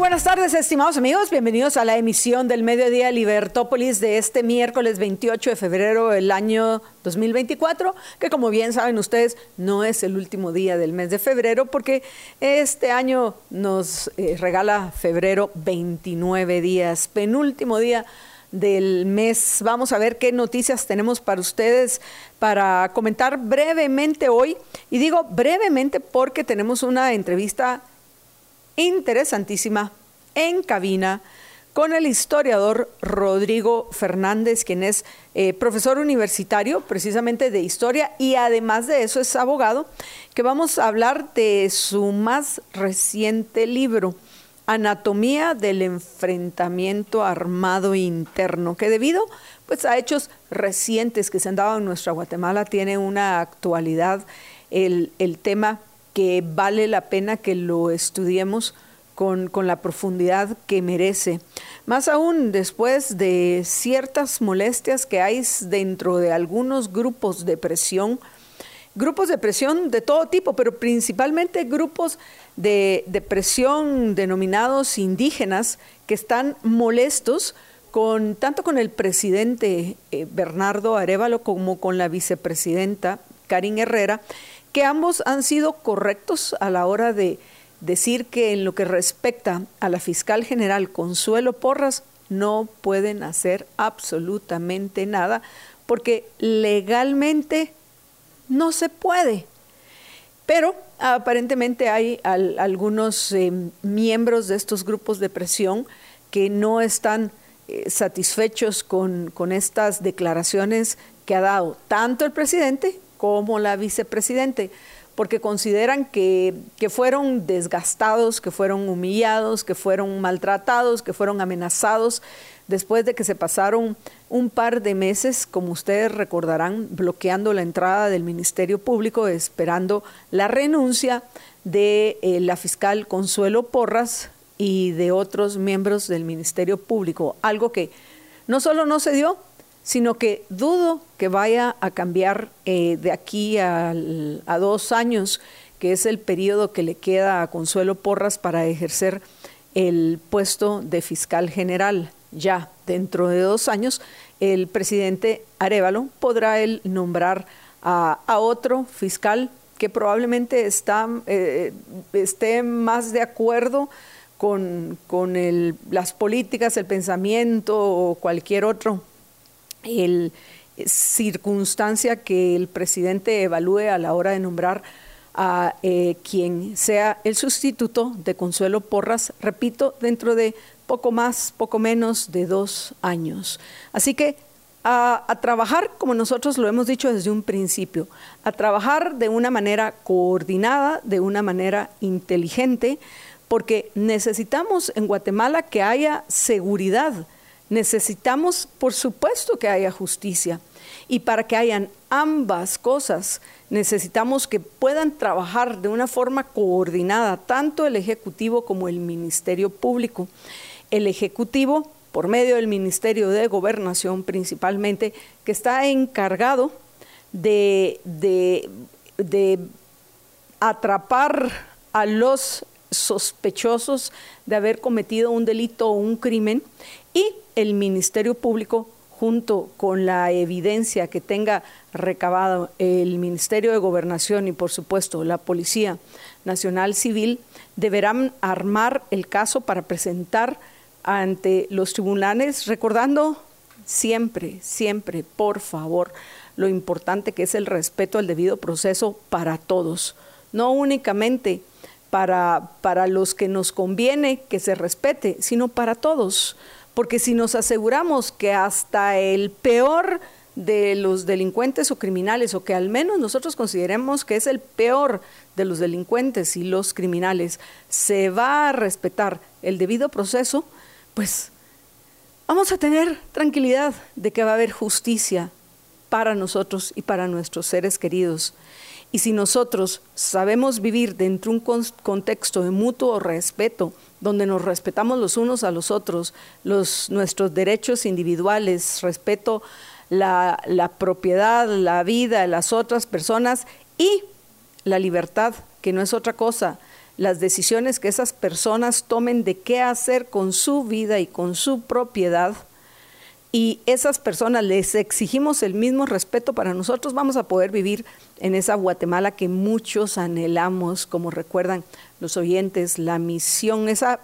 Buenas tardes, estimados amigos. Bienvenidos a la emisión del Mediodía Libertópolis de este miércoles 28 de febrero del año 2024, que como bien saben ustedes, no es el último día del mes de febrero, porque este año nos eh, regala febrero 29 días, penúltimo día del mes. Vamos a ver qué noticias tenemos para ustedes para comentar brevemente hoy. Y digo brevemente porque tenemos una entrevista interesantísima en cabina con el historiador Rodrigo Fernández, quien es eh, profesor universitario precisamente de historia y además de eso es abogado, que vamos a hablar de su más reciente libro, Anatomía del Enfrentamiento Armado Interno, que debido pues, a hechos recientes que se han dado en nuestra Guatemala tiene una actualidad el, el tema que vale la pena que lo estudiemos con, con, la profundidad que merece. Más aún después de ciertas molestias que hay dentro de algunos grupos de presión, grupos de presión de todo tipo, pero principalmente grupos de, de presión denominados indígenas que están molestos con tanto con el presidente eh, Bernardo Arevalo como con la vicepresidenta Karin Herrera, que ambos han sido correctos a la hora de decir que en lo que respecta a la fiscal general Consuelo Porras no pueden hacer absolutamente nada porque legalmente no se puede. Pero aparentemente hay algunos eh, miembros de estos grupos de presión que no están eh, satisfechos con, con estas declaraciones que ha dado tanto el presidente como la vicepresidente, porque consideran que, que, fueron desgastados, que fueron humillados, que fueron maltratados, que fueron amenazados después de que se pasaron un par de meses, como ustedes recordarán, bloqueando la entrada del Ministerio Público, esperando la renuncia de eh, la fiscal Consuelo Porras y de otros miembros del Ministerio Público, algo que no solo no se dio, sino que dudo que vaya a cambiar eh, de aquí a, a dos años, que es el periodo que le queda a Consuelo Porras para ejercer el puesto de fiscal general. Ya dentro de dos años, el presidente Arevalo podrá nombrar a, a otro fiscal que probablemente está, eh, esté más de acuerdo con, con el, las políticas, el pensamiento o cualquier otro el, eh, circunstancia que el presidente evalúe a la hora de nombrar a eh, quien sea el sustituto de Consuelo Porras, repito, dentro de poco más, poco menos de dos años. Así que a, a, trabajar, como nosotros lo hemos dicho desde un principio, a trabajar de una manera coordinada, de una manera inteligente, porque necesitamos en Guatemala que haya seguridad Necesitamos, por supuesto, que haya justicia. Y para que hayan ambas cosas, necesitamos que puedan trabajar de una forma coordinada tanto el Ejecutivo como el Ministerio Público. El Ejecutivo, por medio del Ministerio de Gobernación principalmente, que está encargado de, de, de atrapar a los sospechosos de haber cometido un delito o un crimen y el Ministerio Público junto con la evidencia que tenga recabado el Ministerio de Gobernación y por supuesto la Policía Nacional Civil, deberán armar el caso para presentar ante los tribunales, recordando siempre, siempre, por favor, lo importante que es el respeto al debido proceso para todos, no únicamente para, para los que nos conviene que se respete, sino para todos porque si nos aseguramos que hasta el peor de los delincuentes o criminales, o que al menos nosotros consideremos que es el peor de los delincuentes y los criminales, se va a respetar el debido proceso, pues vamos a tener tranquilidad de que va a haber justicia para nosotros y para nuestros seres queridos. Y si nosotros sabemos vivir dentro de un contexto de mutuo respeto, donde nos respetamos los unos a los otros, los, nuestros derechos individuales, respeto la, la propiedad, la vida de las otras personas y la libertad, que no es otra cosa, las decisiones que esas personas tomen de qué hacer con su vida y con su propiedad, y esas personas les exigimos el mismo respeto para nosotros, vamos a poder vivir en esa Guatemala que muchos anhelamos, como recuerdan los oyentes, la misión, esa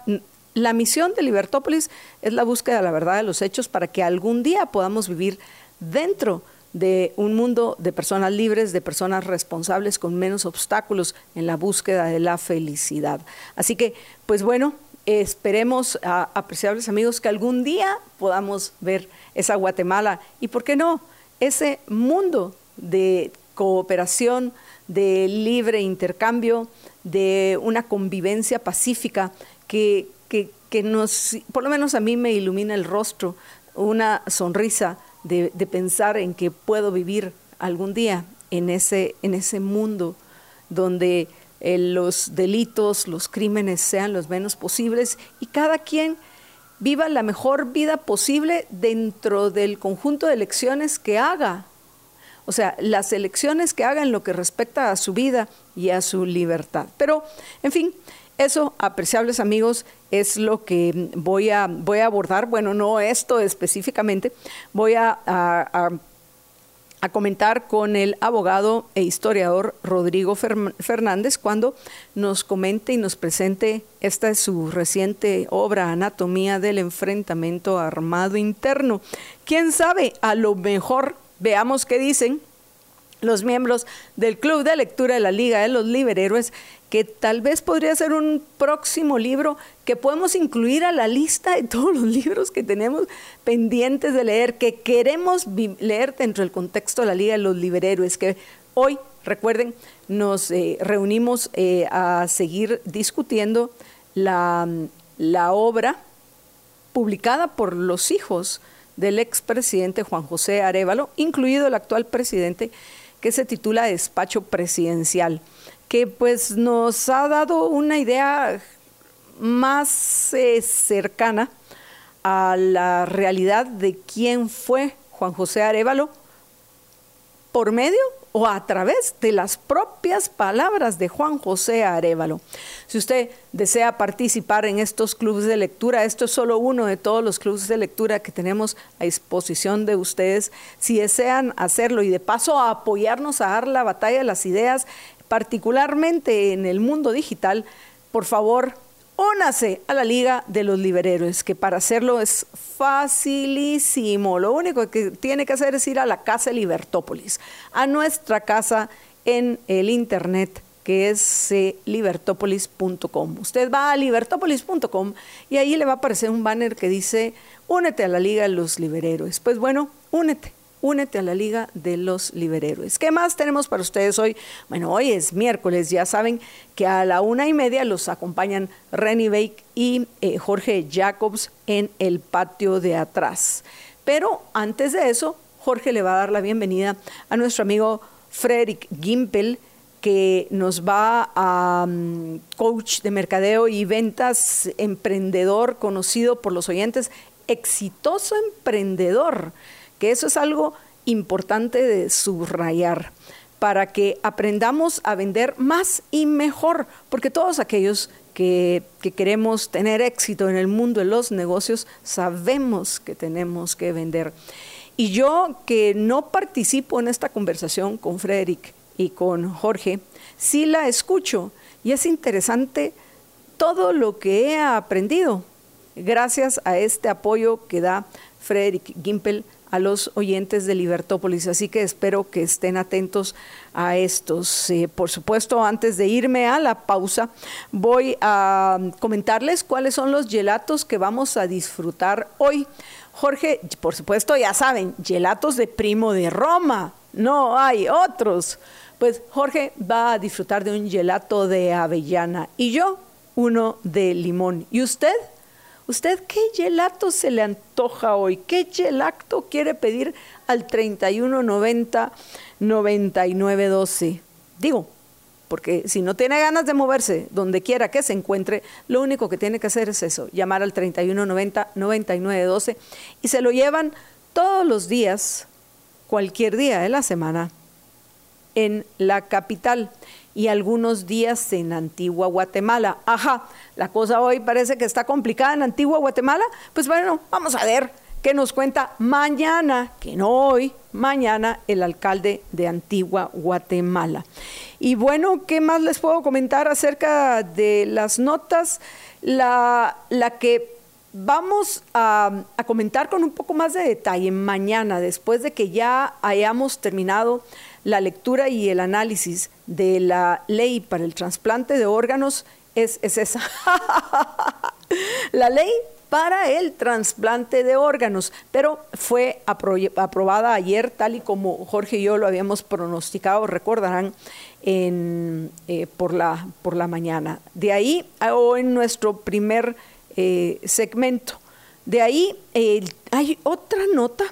la misión de Libertópolis es la búsqueda de la verdad de los hechos para que algún día podamos vivir dentro de un mundo de personas libres, de personas responsables con menos obstáculos en la búsqueda de la felicidad. Así que, pues bueno, esperemos, apreciables amigos, que algún día podamos ver esa Guatemala y, ¿por qué no?, ese mundo de cooperación, de libre intercambio, de una convivencia pacífica que, que, que, nos, por lo menos a mí me ilumina el rostro, una sonrisa de, de pensar en que puedo vivir algún día en ese, en ese mundo donde eh, los delitos, los crímenes sean los menos posibles y cada quien viva la mejor vida posible dentro del conjunto de elecciones que haga. O sea, las elecciones que haga en lo que respecta a su vida y a su libertad. Pero, en fin, eso, apreciables amigos, es lo que voy a, voy a abordar. Bueno, no esto específicamente, voy a a comentar con el abogado e historiador Rodrigo Fernández cuando nos comente y nos presente, esta es su reciente obra, Anatomía del Enfrentamiento Armado Interno. ¿Quién sabe? A lo mejor veamos qué dicen los miembros del Club de Lectura de la Liga de los Liberhéroes, que tal vez podría ser un próximo libro que podemos incluir a la lista de todos los libros que tenemos pendientes de leer, que queremos leer dentro del contexto de la Liga de los Liberhéroes, que hoy, recuerden, nos eh, reunimos eh, a seguir discutiendo la, la obra publicada por los hijos del expresidente Juan José Arevalo, incluido el actual presidente que se titula Despacho Presidencial, que pues nos ha dado una idea más eh, cercana a la realidad de quién fue Juan José Arevalo por medio o a través de las propias palabras de Juan José Arevalo. Si usted desea participar en estos clubes de lectura, esto es solo uno de todos los clubes de lectura que tenemos a disposición de ustedes. Si desean hacerlo y de paso apoyarnos a dar la batalla de las ideas, particularmente en el mundo digital, por favor, únase a la Liga de los Liberhéroes, que para hacerlo es facilísimo. Lo único que tiene que hacer es ir a la casa Libertópolis, a nuestra casa en el internet que es libertópolis.com. Usted va a libertópolis.com y ahí le va a aparecer un banner que dice, únete a la Liga de los Liberhéroes. Pues bueno, únete únete a la Liga de los Liberhéroes. ¿Qué más tenemos para ustedes hoy? Bueno, hoy es miércoles, ya saben que a la una y media los acompañan Renny Bake y eh, Jorge Jacobs en el patio de atrás. Pero antes de eso, Jorge le va a dar la bienvenida a nuestro amigo Frederick Gimpel, que nos va a mm, coach de mercadeo y ventas, emprendedor conocido por los oyentes, exitoso emprendedor que eso es algo importante de subrayar para que aprendamos a vender más y mejor, porque todos aquellos que, queremos tener éxito en el mundo de los negocios sabemos que tenemos que vender. Y yo que no participo en esta conversación con Frederick y con Jorge, sí la escucho y es interesante todo lo que he aprendido gracias a este apoyo que da Frederick Gimpel a los oyentes de Libertópolis, así que espero que estén atentos a estos. Eh, por supuesto, antes de irme a la pausa, voy a comentarles cuáles son los gelatos que vamos a disfrutar hoy. Jorge, por supuesto, ya saben, gelatos de primo de Roma, no hay otros. Pues Jorge va a disfrutar de un gelato de avellana y yo uno de limón. ¿Y usted? ¿Usted qué gelato se le antoja hoy? ¿Qué gelato quiere pedir al 3190 9912? Digo, porque si no tiene ganas de moverse donde quiera que se encuentre, lo único que tiene que hacer es eso, llamar al 3190 9912 y se lo llevan todos los días, cualquier día de la semana, en la capital y algunos días en Antigua Guatemala. Ajá, la cosa hoy parece que está complicada en Antigua Guatemala. Pues bueno, vamos a ver qué nos cuenta mañana, que no hoy, mañana el alcalde de Antigua Guatemala. Y bueno, ¿qué más les puedo comentar acerca de las notas? La, la que vamos a, a, comentar con un poco más de detalle mañana, después de que ya hayamos terminado la lectura y el análisis de la ley para el trasplante de órganos, es, es esa. la ley para el trasplante de órganos, pero fue aprobada ayer, tal y como Jorge y yo lo habíamos pronosticado, recordarán, en, eh, por, la, por la mañana. De ahí, o en nuestro primer eh, segmento. De ahí hay otra nota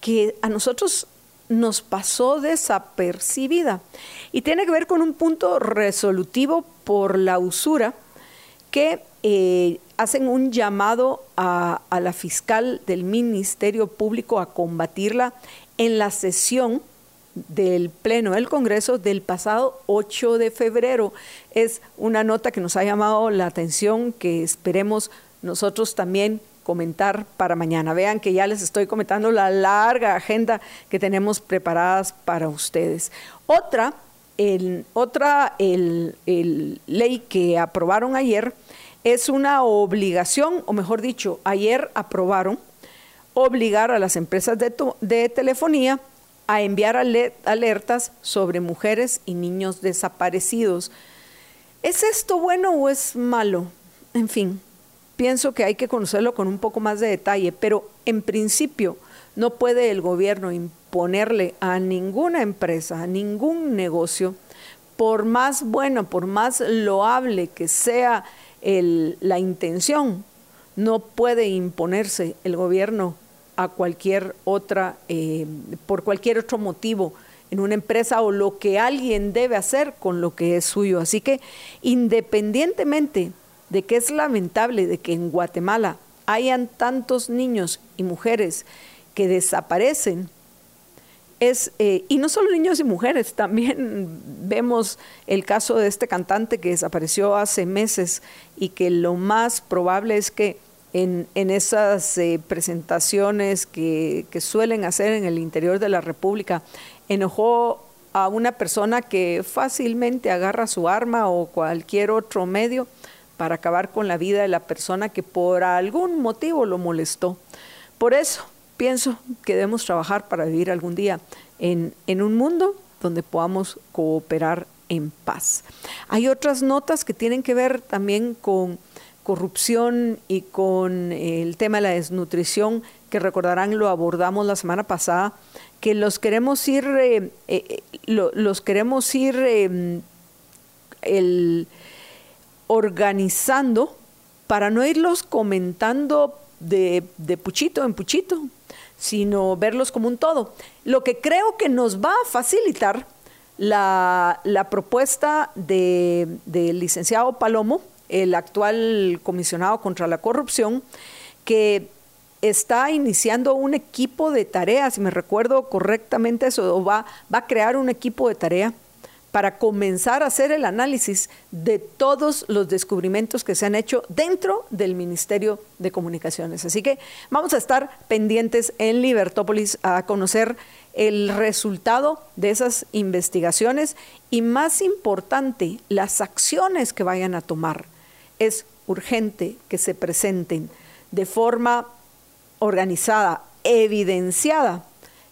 que a nosotros nos pasó desapercibida y tiene que ver con un punto resolutivo por la usura que eh, hacen un llamado a, a, la fiscal del Ministerio Público a combatirla en la sesión del Pleno del Congreso del pasado 8 de febrero. Es una nota que nos ha llamado la atención, que esperemos nosotros también comentar para mañana. Vean que ya les estoy comentando la larga agenda que tenemos preparadas para ustedes. Otra, otra el, ley que aprobaron ayer es una obligación, o mejor dicho, ayer aprobaron obligar a las empresas de, de telefonía a enviar alertas sobre mujeres y niños desaparecidos. ¿Es esto bueno o es malo? En fin, pienso que hay que conocerlo con un poco más de detalle, pero en principio no puede el gobierno imponerle a ninguna empresa, a ningún negocio, por más bueno, por más loable que sea la intención, no puede imponerse el gobierno a cualquier otra, eh, por cualquier otro motivo en una empresa o lo que alguien debe hacer con lo que es suyo. Así que independientemente de que es lamentable de que en Guatemala hayan tantos niños y mujeres que desaparecen, es, eh, y no solo niños y mujeres, también vemos el caso de este cantante que desapareció hace meses y que lo más probable es que en, esas eh, presentaciones que, suelen hacer en el interior de la República, enojó a una persona que fácilmente agarra su arma o cualquier otro medio para acabar con la vida de la persona que por algún motivo lo molestó. Por eso pienso que debemos trabajar para vivir algún día en, en un mundo donde podamos cooperar en paz. Hay otras notas que tienen que ver también con corrupción y con el tema de la desnutrición, que recordarán lo abordamos la semana pasada, que los queremos ir, eh, eh, los queremos ir em, el, organizando para no irlos comentando de, de puchito en puchito, sino verlos como un todo. Lo que creo que nos va a facilitar la, la propuesta del licenciado Palomo, el actual comisionado contra la corrupción, que está iniciando un equipo de tareas, si me recuerdo correctamente eso, va, va a crear un equipo de tarea para comenzar a hacer el análisis de todos los descubrimientos que se han hecho dentro del Ministerio de Comunicaciones. Así que vamos a estar pendientes en Libertópolis a conocer el resultado de esas investigaciones y más importante, las acciones que vayan a tomar es urgente que se presenten de forma organizada, evidenciada,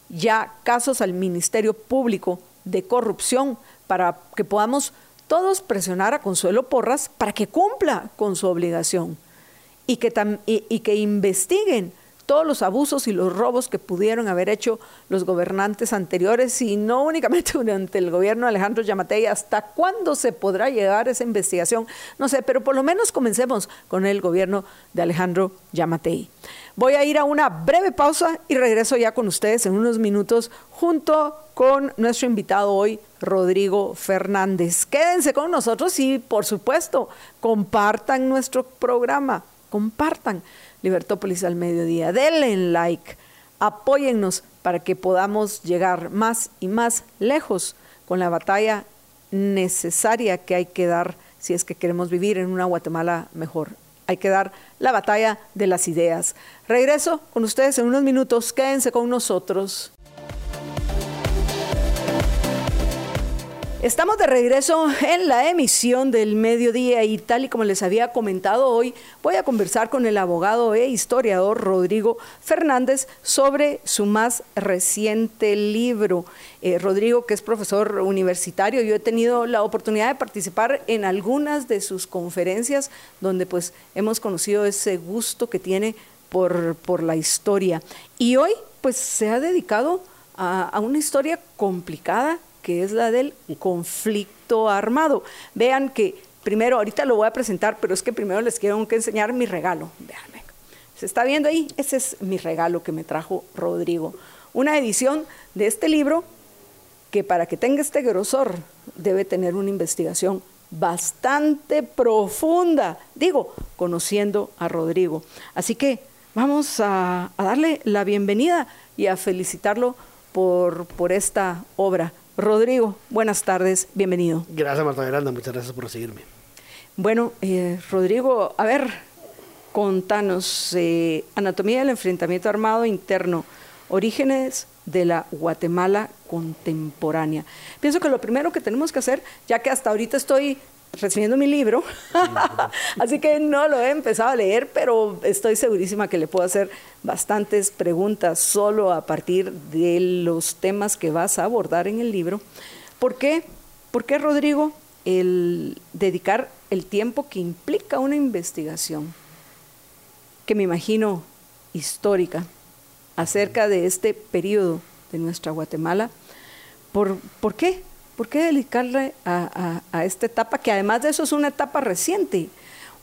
ya casos al Ministerio Público de corrupción para que podamos todos presionar a Consuelo Porras para que cumpla con su obligación y que, y que investiguen todos los abusos y los robos que pudieron haber hecho los gobernantes anteriores y no únicamente durante el gobierno de Alejandro Yamatei. ¿Hasta cuándo se podrá llegar esa investigación? No sé, pero por lo menos comencemos con el gobierno de Alejandro Yamatei. Voy a ir a una breve pausa y regreso ya con ustedes en unos minutos junto con nuestro invitado hoy, Rodrigo Fernández. Quédense con nosotros y, por supuesto, compartan nuestro programa, compartan Libertópolis al mediodía, denle like, apóyennos para que podamos llegar más y más lejos con la batalla necesaria que hay que dar si es que queremos vivir en una Guatemala mejor hay que dar la batalla de las ideas. Regreso con ustedes en unos minutos, quédense con nosotros. Estamos de regreso en la emisión del mediodía y tal y como les había comentado hoy, voy a conversar con el abogado e historiador Rodrigo Fernández sobre su más reciente libro. Eh, Rodrigo, que es profesor universitario, yo he tenido la oportunidad de participar en algunas de sus conferencias donde pues hemos conocido ese gusto que tiene por, por la historia. Y hoy pues se ha dedicado a, a una historia complicada que es la del conflicto armado. Vean que primero, ahorita lo voy a presentar, pero es que primero les quiero que enseñar mi regalo. Vean, ¿se está viendo ahí? Ese es mi regalo que me trajo Rodrigo. Una edición de este libro que para que tenga este grosor debe tener una investigación bastante profunda, digo, conociendo a Rodrigo. Así que vamos a, darle la bienvenida y a felicitarlo por, por esta obra. Rodrigo, buenas tardes, bienvenido. Gracias, Marta Miranda, muchas gracias por seguirme. Bueno, eh, Rodrigo, a ver, contanos, eh, Anatomía del Enfrentamiento Armado Interno, orígenes de la Guatemala contemporánea. Pienso que lo primero que tenemos que hacer, ya que hasta ahorita estoy recibiendo mi libro, así que no lo he empezado a leer, pero estoy segurísima que le puedo hacer bastantes preguntas solo a partir de los temas que vas a abordar en el libro. ¿Por qué? ¿Por qué, Rodrigo, el dedicar el tiempo que implica una investigación, que me imagino histórica, acerca de este periodo de nuestra Guatemala, ¿por, ¿por qué? ¿Por qué dedicarle a, esta etapa, que además de eso es una etapa reciente?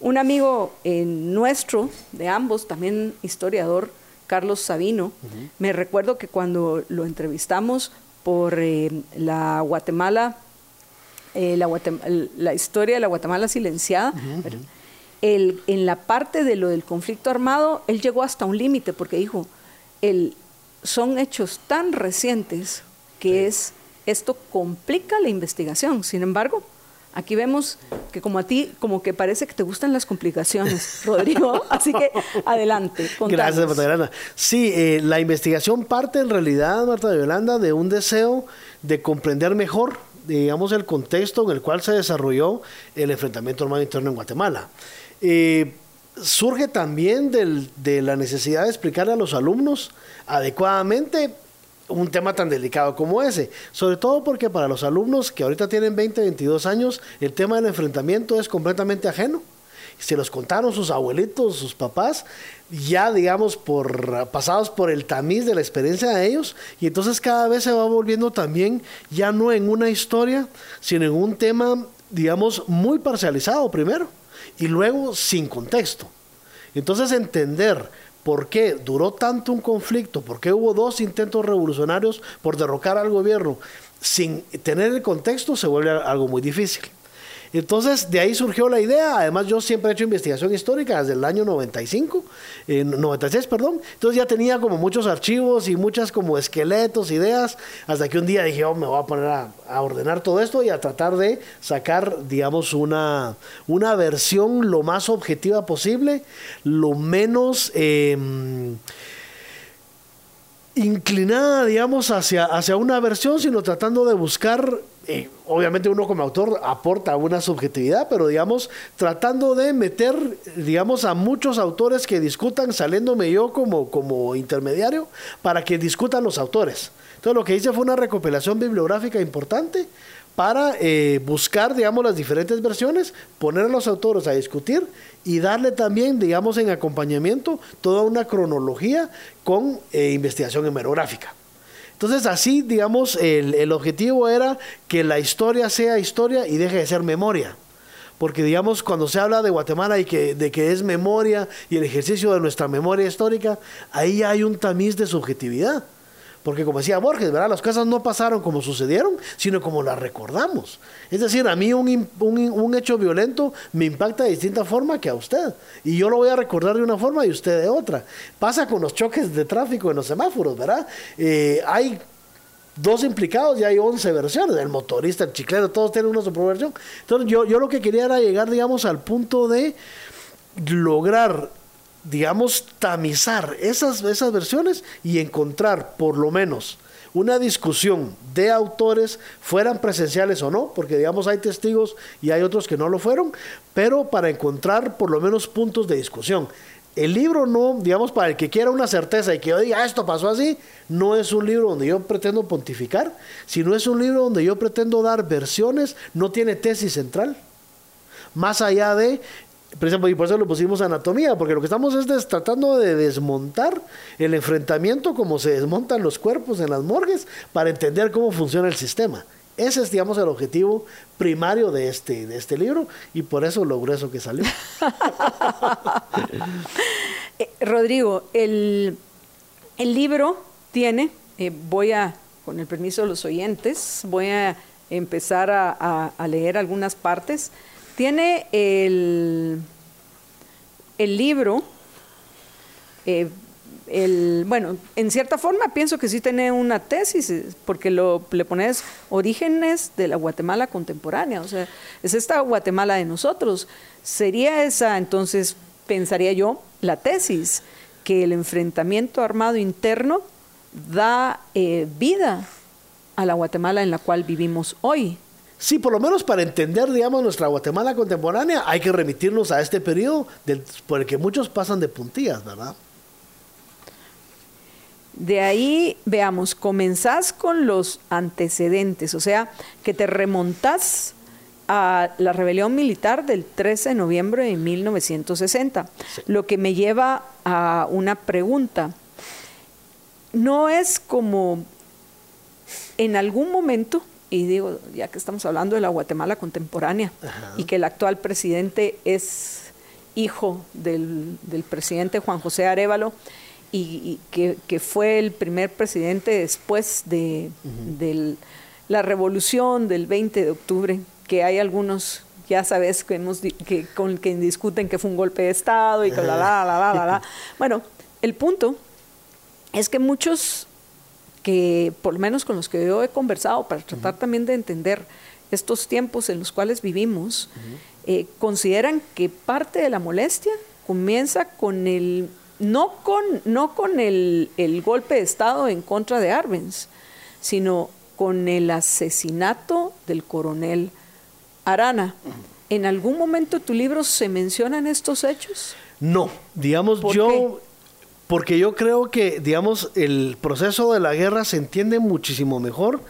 Un amigo eh, nuestro, de ambos, también historiador, Carlos Sabino, me recuerdo que cuando lo entrevistamos por eh, la Guatemala, eh, la, historia de la Guatemala silenciada, en la parte de lo del conflicto armado, él llegó hasta un límite porque dijo, el, son hechos tan recientes que es esto complica la investigación. Sin embargo, aquí vemos que como a ti, como que parece que te gustan las complicaciones, Rodrigo. Así que adelante. Gracias, Marta Yolanda. Sí, eh, la investigación parte en realidad, Marta Yolanda, de un deseo de comprender mejor digamos, el contexto en el cual se desarrolló el enfrentamiento armado interno en Guatemala. Eh, surge también de la necesidad de explicarle a los alumnos adecuadamente un tema tan delicado como ese. Sobre todo porque para los alumnos que ahorita tienen 20, 22 años, el tema del enfrentamiento es completamente ajeno. Se los contaron sus abuelitos, sus papás, ya digamos por pasados por el tamiz de la experiencia de ellos y entonces cada vez se va volviendo también ya no en una historia, sino en un tema digamos muy parcializado primero y luego sin contexto. Entonces entender ¿Por qué duró tanto un conflicto? ¿Por qué hubo dos intentos revolucionarios por derrocar al gobierno? Sin tener el contexto se vuelve algo muy difícil. Entonces, de ahí surgió la idea. Además, yo siempre he hecho investigación histórica desde el año 95, 96, perdón. Entonces ya tenía como muchos archivos y muchas como esqueletos, ideas, hasta que un día dije, oh, me voy a poner a, ordenar todo esto y a tratar de sacar, digamos, una, una versión lo más objetiva posible, lo menos... Em, inclinada, digamos, hacia, hacia una versión, sino tratando de buscar eh, obviamente uno como autor aporta una subjetividad, pero digamos, tratando de meter, digamos, a muchos autores que discutan, saliéndome yo como, como intermediario, para que discutan los autores. Entonces lo que hice fue una recopilación bibliográfica importante para eh, buscar, digamos, las diferentes versiones, poner a los autores a discutir y darle también, digamos, en acompañamiento toda una cronología con eh, investigación hemerográfica. Entonces así, digamos, el, el objetivo era que la historia sea historia y deje de ser memoria porque digamos cuando se habla de Guatemala y que, de que es memoria y el ejercicio de nuestra memoria histórica, ahí hay un tamiz de subjetividad. Porque como decía Borges, ¿verdad? Las cosas no pasaron como sucedieron, sino como las recordamos. Es decir, a mí un, un, hecho violento me impacta de distinta forma que a usted. Y yo lo voy a recordar de una forma y usted de otra. Pasa con los choques de tráfico en los semáforos, ¿verdad? Eh, hay dos implicados y hay 11 versiones. El motorista, el chiclero, todos tienen una versión. Entonces yo, yo lo que quería era llegar, digamos, al punto de lograr, digamos, tamizar esas, esas versiones y encontrar por lo menos una discusión de autores, fueran presenciales o no, porque digamos hay testigos y hay otros que no lo fueron, pero para encontrar por lo menos puntos de discusión. El libro no, digamos, para el que quiera una certeza y que yo diga, ah, esto pasó así, no es un libro donde yo pretendo pontificar, sino es un libro donde yo pretendo dar versiones, no tiene tesis central. Más allá de, y por eso lo pusimos anatomía, porque lo que estamos es tratando de desmontar el enfrentamiento como se desmontan los cuerpos en las morgues para entender cómo funciona el sistema. Ese es, digamos, el objetivo primario de este, de este libro y por eso lo grueso que salió. Eh, Rodrigo, el, libro tiene, eh, voy a, con el permiso de los oyentes, voy a empezar a, leer algunas partes. Tiene el, el libro eh, el, bueno, en cierta forma pienso que sí tiene una tesis, porque lo, le pones orígenes de la Guatemala contemporánea, o sea, es esta Guatemala de nosotros. Sería esa, entonces, pensaría yo, la tesis, que el enfrentamiento armado interno da eh, vida a la Guatemala en la cual vivimos hoy. Sí, por lo menos para entender, digamos, nuestra Guatemala contemporánea, hay que remitirnos a este periodo del, por el que muchos pasan de puntillas, ¿verdad? De ahí, veamos, comenzás con los antecedentes, o sea, que te remontás a la rebelión militar del 13 de noviembre de 1960, lo que me lleva a una pregunta. No es como en algún momento, y digo, ya que estamos hablando de la Guatemala contemporánea, y que el actual presidente es hijo del, del presidente Juan José Arevalo, y, que, fue el primer presidente después de, la revolución del 20 de octubre, que hay algunos, ya sabes, que, hemos, que, con que discuten que fue un golpe de Estado y que la, la, la, la, la. Bueno, el punto es que muchos que, por lo menos con los que yo he conversado, para tratar también de entender estos tiempos en los cuales vivimos, eh, consideran que parte de la molestia comienza con el no con, no con el, golpe de Estado en contra de Arbenz, sino con el asesinato del coronel Arana. ¿En algún momento tu libro se mencionan estos hechos? No, digamos yo, porque yo creo que, digamos, el proceso de la guerra se entiende muchísimo mejor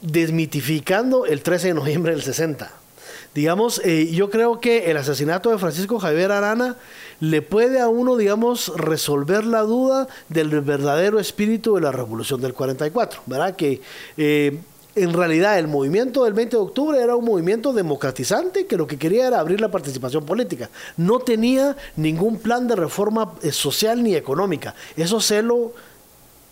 desmitificando el 13 de noviembre del 60. Digamos, eh, yo creo que el asesinato de Francisco Javier Arana le puede a uno, digamos, resolver la duda del verdadero espíritu de la revolución del 44, ¿verdad? Que eh, en realidad el movimiento del 20 de octubre era un movimiento democratizante que lo que quería era abrir la participación política. No tenía ningún plan de reforma eh, social ni económica. Eso se lo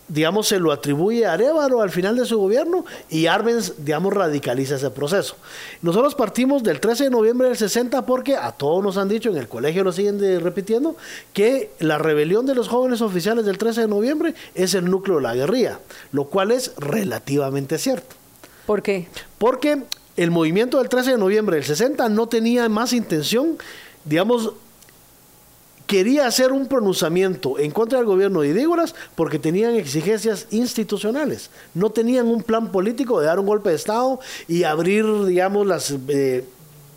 digamos, se lo atribuye a Arevalo al final de su gobierno y Arbenz, digamos, radicaliza ese proceso. Nosotros partimos del 13 de noviembre del 60 porque a todos nos han dicho, en el colegio lo siguen repitiendo, que la rebelión de los jóvenes oficiales del 13 de noviembre es el núcleo de la guerrilla, lo cual es relativamente cierto. ¿Por qué? Porque el movimiento del 13 de noviembre del 60 no tenía más intención, digamos, quería hacer un pronunciamiento en contra del gobierno de Idígoras porque tenían exigencias institucionales. No tenían un plan político de dar un golpe de Estado y abrir, digamos, las, eh,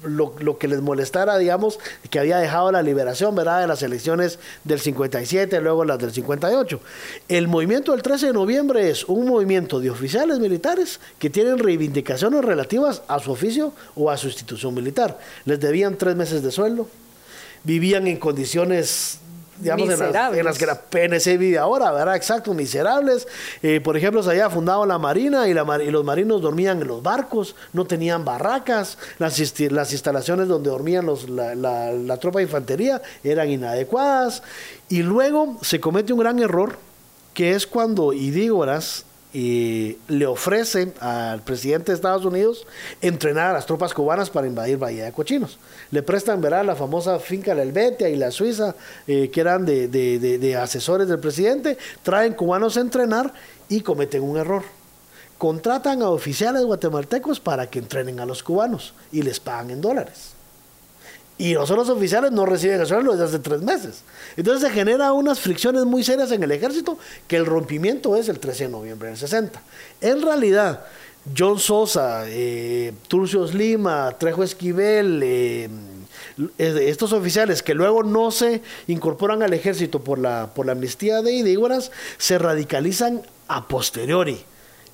lo, que les molestara, digamos, que había dejado la liberación, ¿verdad?, de las elecciones del 57, luego las del 58. El movimiento del 13 de noviembre es un movimiento de oficiales militares que tienen reivindicaciones relativas a su oficio o a su institución militar. Les debían tres meses de sueldo, vivían en condiciones digamos, en las, que la PNC vive ahora, ¿verdad? Exacto, miserables. Eh, por ejemplo, se había fundado la Marina y, la, y, los marinos dormían en los barcos, no tenían barracas, las, las instalaciones donde dormían los, la, la tropa de infantería eran inadecuadas. Y luego se comete un gran error, que es cuando Idígoras y le ofrece al presidente de Estados Unidos entrenar a las tropas cubanas para invadir Bahía de Cochinos. Le prestan, verá, la famosa finca La Helvetia y la Suiza, eh, que eran de, de asesores del presidente, traen cubanos a entrenar y cometen un error. Contratan a oficiales guatemaltecos para que entrenen a los cubanos y les pagan en dólares y los otros oficiales no reciben el sueldo desde hace tres meses. Entonces se genera unas fricciones muy serias en el ejército que el rompimiento es el 13 de noviembre del 60. En realidad, John Sosa, eh, Turcios Lima, Trejo Esquivel, eh, estos oficiales que luego no se incorporan al ejército por la, por la amnistía de Idígoras, se radicalizan a posteriori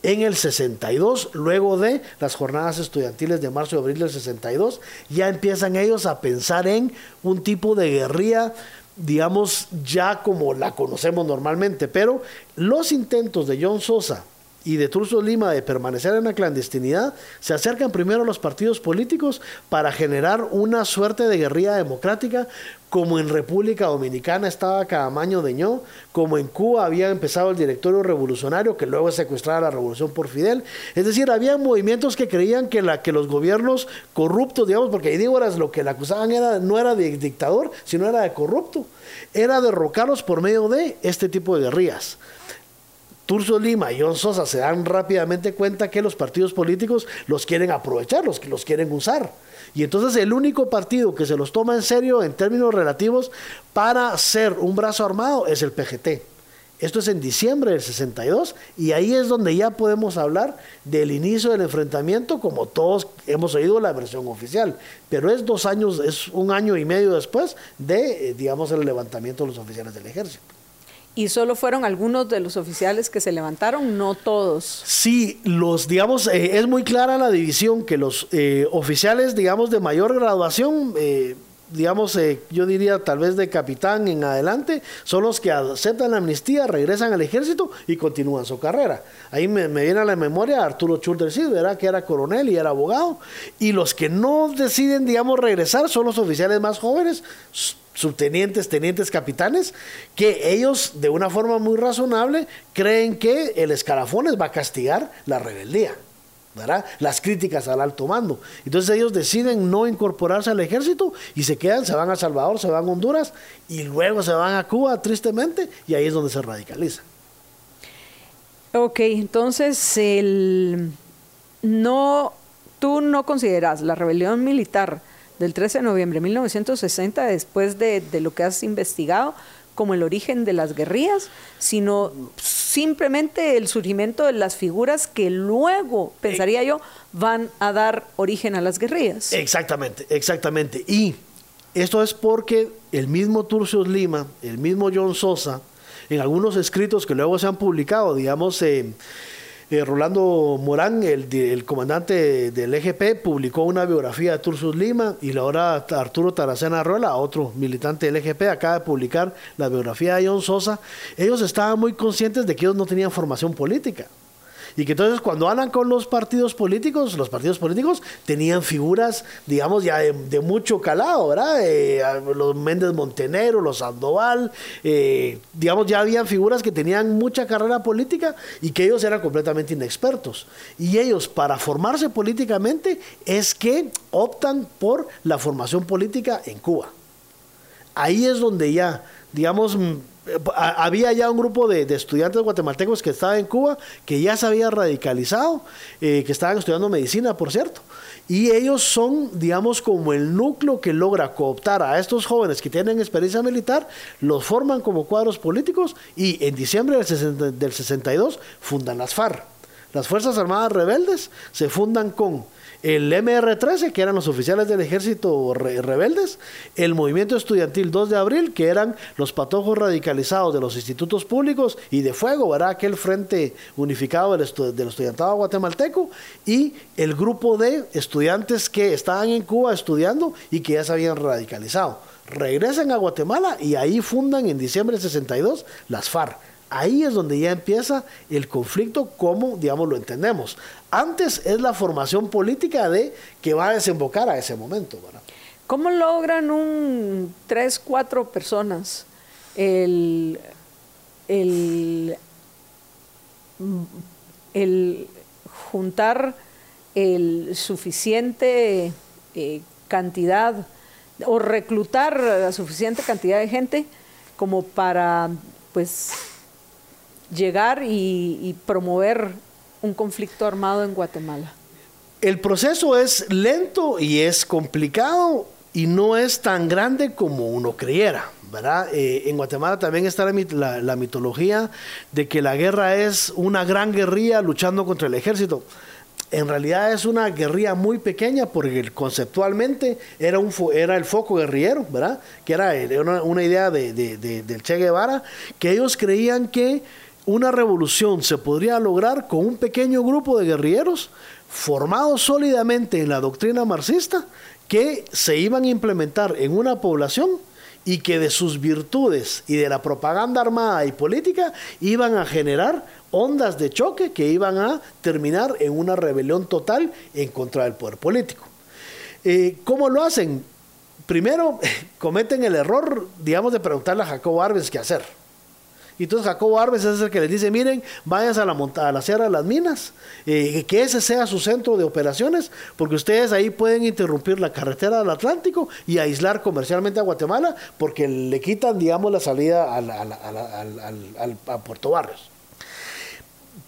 en el 62, luego de las jornadas estudiantiles de marzo y abril del 62, ya empiezan ellos a pensar en un tipo de guerrilla digamos, ya como la conocemos normalmente, pero los intentos de John Sosa y de Turso Lima de permanecer en la clandestinidad, se acercan primero a los partidos políticos para generar una suerte de guerrilla democrática, como en República Dominicana estaba Cadamaño Deñó, como en Cuba había empezado el directorio revolucionario, que luego secuestraba la revolución por Fidel. Es decir, había movimientos que creían que, la, que los gobiernos corruptos, digamos, porque ahí lo que le acusaban era, no era de dictador, sino era de corrupto, era derrocarlos por medio de este tipo de guerrillas. Turso Lima y John Sosa se dan rápidamente cuenta que los partidos políticos los quieren aprovechar, los, los quieren usar. Y entonces el único partido que se los toma en serio en términos relativos para ser un brazo armado es el PGT. Esto es en diciembre del 62 y ahí es donde ya podemos hablar del inicio del enfrentamiento como todos hemos oído la versión oficial. Pero es dos años, es un año y medio después de, eh, digamos, el levantamiento de los oficiales del ejército y solo fueron algunos de los oficiales que se levantaron, no todos. Sí, los, digamos, eh, es muy clara la división que los eh, oficiales, digamos, de mayor graduación, eh, digamos, yo diría tal vez de capitán en adelante, son los que aceptan la amnistía, regresan al ejército y continúan su carrera. Ahí me, viene a la memoria Arturo Churdersid, ¿verdad? Que era coronel y era abogado. Y los que no deciden, digamos, regresar son los oficiales más jóvenes, subtenientes, tenientes, capitanes, que ellos de una forma muy razonable creen que el escalafón les va a castigar la rebeldía. ¿Verdad? las críticas al alto mando. Entonces ellos deciden no incorporarse al ejército y se quedan, se van a Salvador, se van a Honduras y luego se van a Cuba tristemente y ahí es donde se radicalizan. Ok, entonces el no tú no consideras la rebelión militar del 13 de noviembre de 1960, después de, lo que has investigado, como el origen de las guerrillas, sino simplemente el surgimiento de las figuras que luego, pensaría yo, van a dar origen a las guerrillas. Exactamente, exactamente. Y esto es porque el mismo Turcios Lima, el mismo John Sosa, en algunos escritos que luego se han publicado, digamos, eh, eh, Rolando Morán, el, comandante del EGP, publicó una biografía de Tursus Lima y ahora Arturo Taracena Ruela, otro militante del EGP, acaba de publicar la biografía de John Sosa. Ellos estaban muy conscientes de que ellos no tenían formación política. Y que entonces cuando hablan con los partidos políticos, los partidos políticos tenían figuras, digamos, ya de, mucho calado, ¿verdad? Eh, los Méndez Montenegro, los Sandoval, eh, digamos, ya habían figuras que tenían mucha carrera política y que ellos eran completamente inexpertos. Y ellos, para formarse políticamente, es que optan por la formación política en Cuba. Ahí es donde ya, digamos, había ya un grupo de, estudiantes guatemaltecos que estaban en Cuba, que ya se había radicalizado, eh, que estaban estudiando medicina, por cierto. Y ellos son, digamos, como el núcleo que logra cooptar a estos jóvenes que tienen experiencia militar, los forman como cuadros políticos y en diciembre del, 62 fundan las FARC. las Fuerzas Armadas Rebeldes se fundan con el MR-13, que eran los oficiales del ejército rebeldes, el movimiento estudiantil 2 de abril, que eran los patojos radicalizados de los institutos públicos y de fuego, ¿verdad? aquel frente unificado del, del estudiantado guatemalteco, y el grupo de estudiantes que estaban en Cuba estudiando y que ya se habían radicalizado. Regresan a Guatemala y ahí fundan en diciembre de 62 las FARC ahí es donde ya empieza el conflicto como, digamos, lo entendemos. Antes es la formación política de que va a desembocar a ese momento. ¿Cómo logran un tres, cuatro personas el, el, juntar el suficiente eh, cantidad o reclutar la suficiente cantidad de gente como para pues llegar y, promover un conflicto armado en Guatemala? El proceso es lento y es complicado y no es tan grande como uno creyera. ¿verdad? Eh, en Guatemala también está la, mitología de que la guerra es una gran guerrilla luchando contra el ejército. En realidad es una guerrilla muy pequeña porque conceptualmente era, un, era el foco guerrillero, ¿verdad? Que era, una, idea de, del Che Guevara, que ellos creían que una revolución se podría lograr con un pequeño grupo de guerrilleros formados sólidamente en la doctrina marxista que se iban a implementar en una población y que de sus virtudes y de la propaganda armada y política iban a generar ondas de choque que iban a terminar en una rebelión total en contra del poder político. Eh, ¿Cómo lo hacen? Primero, cometen el error, digamos, de preguntarle a Jacobo Arbenz qué hacer. Y entonces Jacobo Arbes es el que les dice, miren, vayan a la, a la Sierra de las Minas, eh, que ese sea su centro de operaciones, porque ustedes ahí pueden interrumpir la carretera del Atlántico y aislar comercialmente a Guatemala, porque le quitan, digamos, la salida a Puerto Barrios.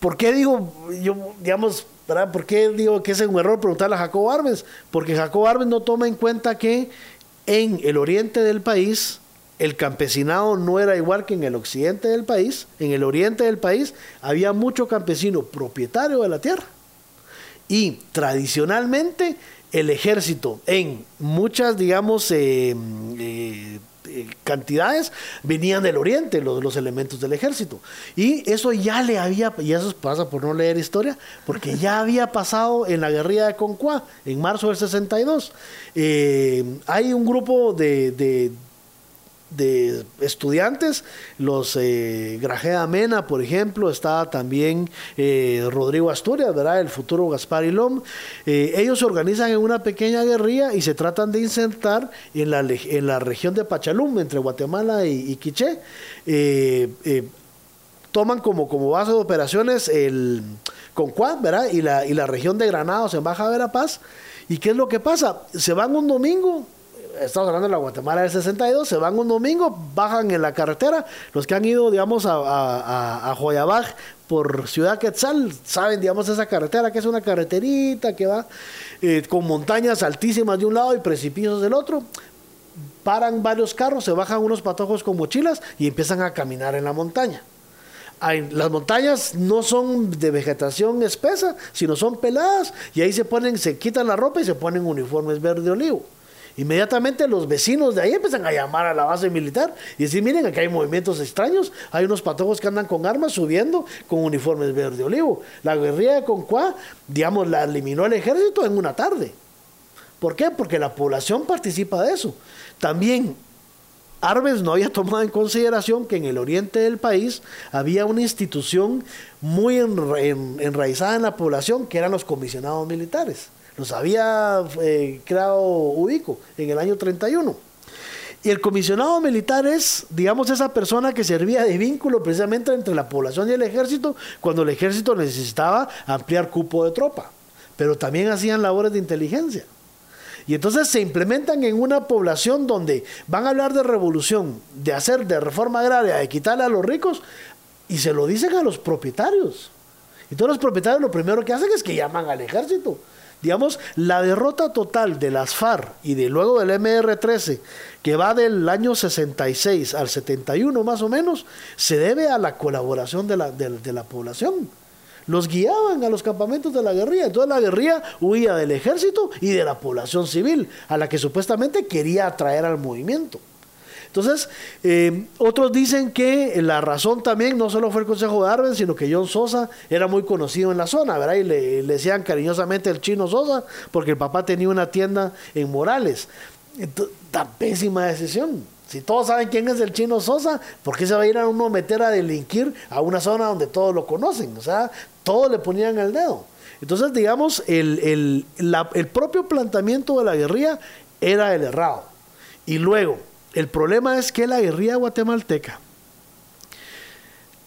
¿Por qué digo, yo, digamos, ¿por qué digo que es un error preguntarle a Jacobo Arbes? Porque Jacobo Arbes no toma en cuenta que en el oriente del país, el campesinado no era igual que en el occidente del país, en el oriente del país había mucho campesino propietario de la tierra. Y tradicionalmente el ejército en muchas, digamos, eh, eh, eh, cantidades venían del oriente, los, los elementos del ejército. Y eso ya le había, y eso pasa por no leer historia, porque ya había pasado en la guerrilla de Concuá, en marzo del 62. hay un grupo de de estudiantes, los eh, Grajeda Mena, por ejemplo, está también eh, Rodrigo Asturias, ¿verdad? El futuro Gaspar Ilom. Eh, ellos se organizan en una pequeña guerrilla y se tratan de insertar en la, en la región de Pachalum, entre Guatemala y, y Quiché. Toman como, como base de operaciones el Concuá, ¿verdad? Y la, y la región de Granados en Baja Verapaz. ¿Y qué es lo que pasa? Se van un domingo estamos hablando de la Guatemala del 62, se van un domingo, bajan en la carretera, los que han ido, digamos, a, a, Joyabaj por Ciudad Quetzal, saben, digamos, esa carretera, que es una carreterita que va eh, con montañas altísimas de un lado y precipicios del otro, paran varios carros, se bajan unos patojos con mochilas y empiezan a caminar en la montaña. las montañas no son de vegetación espesa, sino son peladas y ahí se ponen, se quitan la ropa y se ponen uniformes verde olivo. Inmediatamente los vecinos de ahí empiezan a llamar a la base militar y decir, miren, aquí hay movimientos extraños, hay unos patojos que andan con armas subiendo con uniformes verde olivo. La guerrilla de Concuá, digamos, la eliminó el ejército en una tarde. ¿Por qué? Porque la población participa de eso. También Arbenz no había tomado en consideración que en el oriente del país había una institución muy enraizada en la población que eran los comisionados militares. Los había eh, creado Ubico en el año 31. Y el comisionado militar es, digamos, esa persona que servía de vínculo precisamente entre la población y el ejército cuando el ejército necesitaba ampliar cupo de tropa. Pero también hacían labores de inteligencia. Y entonces se implementan en una población donde van a hablar de revolución, de hacer de reforma agraria, de quitarle a los ricos, y se lo dicen a los propietarios. Y todos los propietarios lo primero que hacen es que llaman al ejército digamos, la derrota total de las FARC y de luego del MR-13, que va del año 66 al 71 más o menos, se debe a la colaboración de la, de, la población. los guiaban a los campamentos de la guerrilla. Entonces la guerrilla huía del ejército y de la población civil, a la que supuestamente quería atraer al movimiento. Entonces, eh, otros dicen que la razón también no solo fue el Consejo de Arben, sino que John Sosa era muy conocido en la zona, ¿verdad? Y le, decían cariñosamente el chino Sosa, porque el papá tenía una tienda en Morales. Entonces, tan pésima decisión. Si todos saben quién es el chino Sosa, ¿por qué se va a ir a uno meter a delinquir a una zona donde todos lo conocen? O sea, todos le ponían el dedo. Entonces, digamos, el, el, el propio planteamiento de la guerrilla era el errado. Y luego, el problema es que la guerrilla guatemalteca,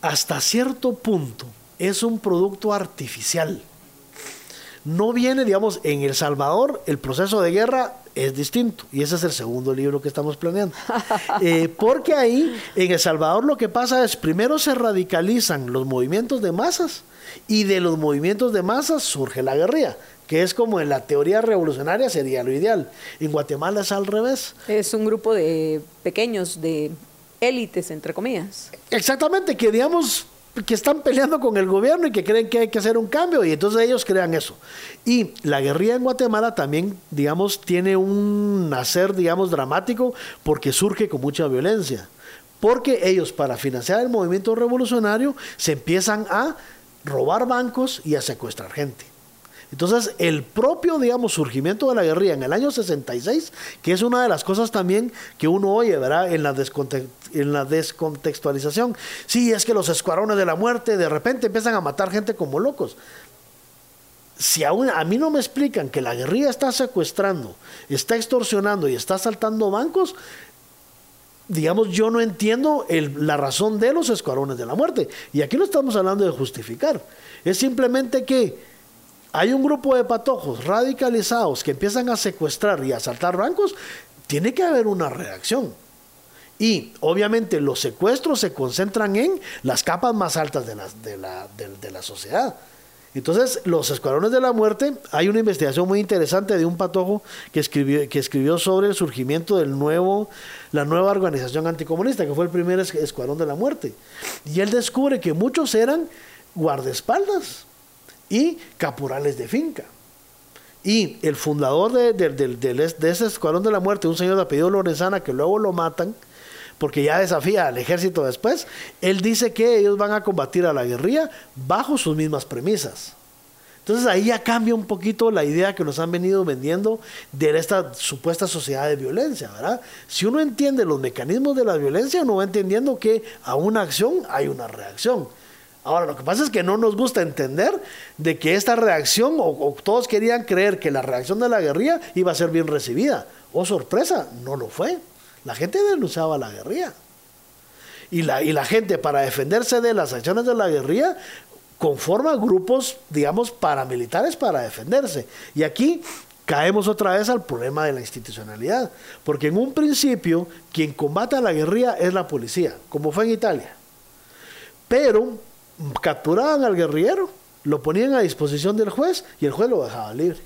hasta cierto punto, es un producto artificial. No viene, digamos, en El Salvador, el proceso de guerra es distinto. Y ese es el segundo libro que estamos planeando. Eh, porque ahí, en El Salvador, lo que pasa es, primero se radicalizan los movimientos de masas y de los movimientos de masas surge la guerrilla que es como en la teoría revolucionaria sería lo ideal. En Guatemala es al revés. Es un grupo de pequeños, de élites, entre comillas. Exactamente, que digamos que están peleando con el gobierno y que creen que hay que hacer un cambio y entonces ellos crean eso. Y la guerrilla en Guatemala también, digamos, tiene un nacer, digamos, dramático porque surge con mucha violencia. Porque ellos, para financiar el movimiento revolucionario, se empiezan a robar bancos y a secuestrar gente. Entonces, el propio, digamos, surgimiento de la guerrilla en el año 66, que es una de las cosas también que uno oye, ¿verdad? En la, en la descontextualización. Sí, es que los escuadrones de la muerte de repente empiezan a matar gente como locos. Si aún a mí no me explican que la guerrilla está secuestrando, está extorsionando y está asaltando bancos, digamos, yo no entiendo la razón de los escuadrones de la muerte. Y aquí no estamos hablando de justificar. Es simplemente que hay un grupo de patojos radicalizados que empiezan a secuestrar y a asaltar bancos, tiene que haber una reacción. Y obviamente los secuestros se concentran en las capas más altas de la, de la, de, la sociedad. Entonces, los escuadrones de la muerte, hay una investigación muy interesante de un patojo que escribió, que escribió sobre el surgimiento del nuevo, la nueva organización anticomunista, que fue el primer escuadrón de la muerte. Y él descubre que muchos eran guardaespaldas y caporales de finca. Y el fundador de, ese escuadrón de la muerte, un señor de apellido Lorenzana, que luego lo matan, porque ya desafía al ejército después, él dice que ellos van a combatir a la guerrilla bajo sus mismas premisas. Entonces ahí ya cambia un poquito la idea que nos han venido vendiendo de esta supuesta sociedad de violencia, ¿verdad? Si uno entiende los mecanismos de la violencia, uno va entendiendo que a una acción hay una reacción. Ahora, lo que pasa es que no nos gusta entender de que esta reacción, o, todos querían creer que la reacción de la guerrilla iba a ser bien recibida. Oh, sorpresa, no lo fue. La gente denunciaba la guerrilla. Y la, y la gente, para defenderse de las acciones de la guerrilla, conforma grupos, digamos, paramilitares para defenderse. Y aquí caemos otra vez al problema de la institucionalidad. Porque en un principio, quien combate a la guerrilla es la policía, como fue en Italia. Pero capturaban al guerrillero, lo ponían a disposición del juez y el juez lo dejaba libre.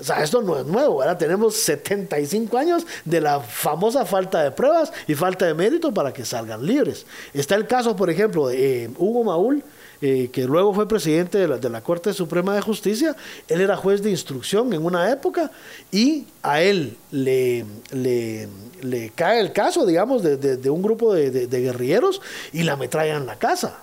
O sea, esto no es nuevo, ahora tenemos 75 años de la famosa falta de pruebas y falta de mérito para que salgan libres. Está el caso, por ejemplo, de eh, Hugo Maul, eh, que luego fue presidente de la, Corte Suprema de Justicia. Él era juez de instrucción en una época y a él le, le, cae el caso, digamos, de, un grupo de, guerrilleros y la ametrallan en la casa.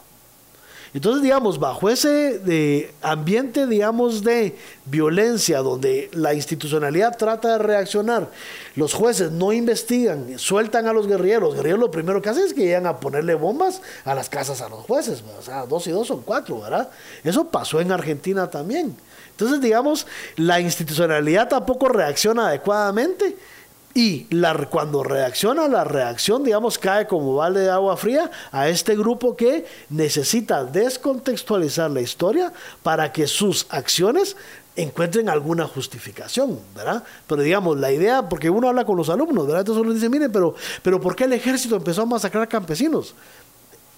Entonces, digamos, bajo ese de ambiente, digamos, de violencia, donde la institucionalidad trata de reaccionar, los jueces no investigan, sueltan a los guerrilleros. Los guerrilleros lo primero que hacen es que llegan a ponerle bombas a las casas a los jueces. O sea, dos y dos son cuatro, ¿verdad? Eso pasó en Argentina también. Entonces, digamos, la institucionalidad tampoco reacciona adecuadamente y cuando reacciona, la reacción, digamos, cae como balde de agua fría a este grupo que necesita descontextualizar la historia para que sus acciones encuentren alguna justificación, ¿verdad? Pero digamos, la idea, porque uno habla con los alumnos, ¿verdad? Entonces uno dice, miren, pero, pero ¿por qué el ejército empezó a masacrar campesinos?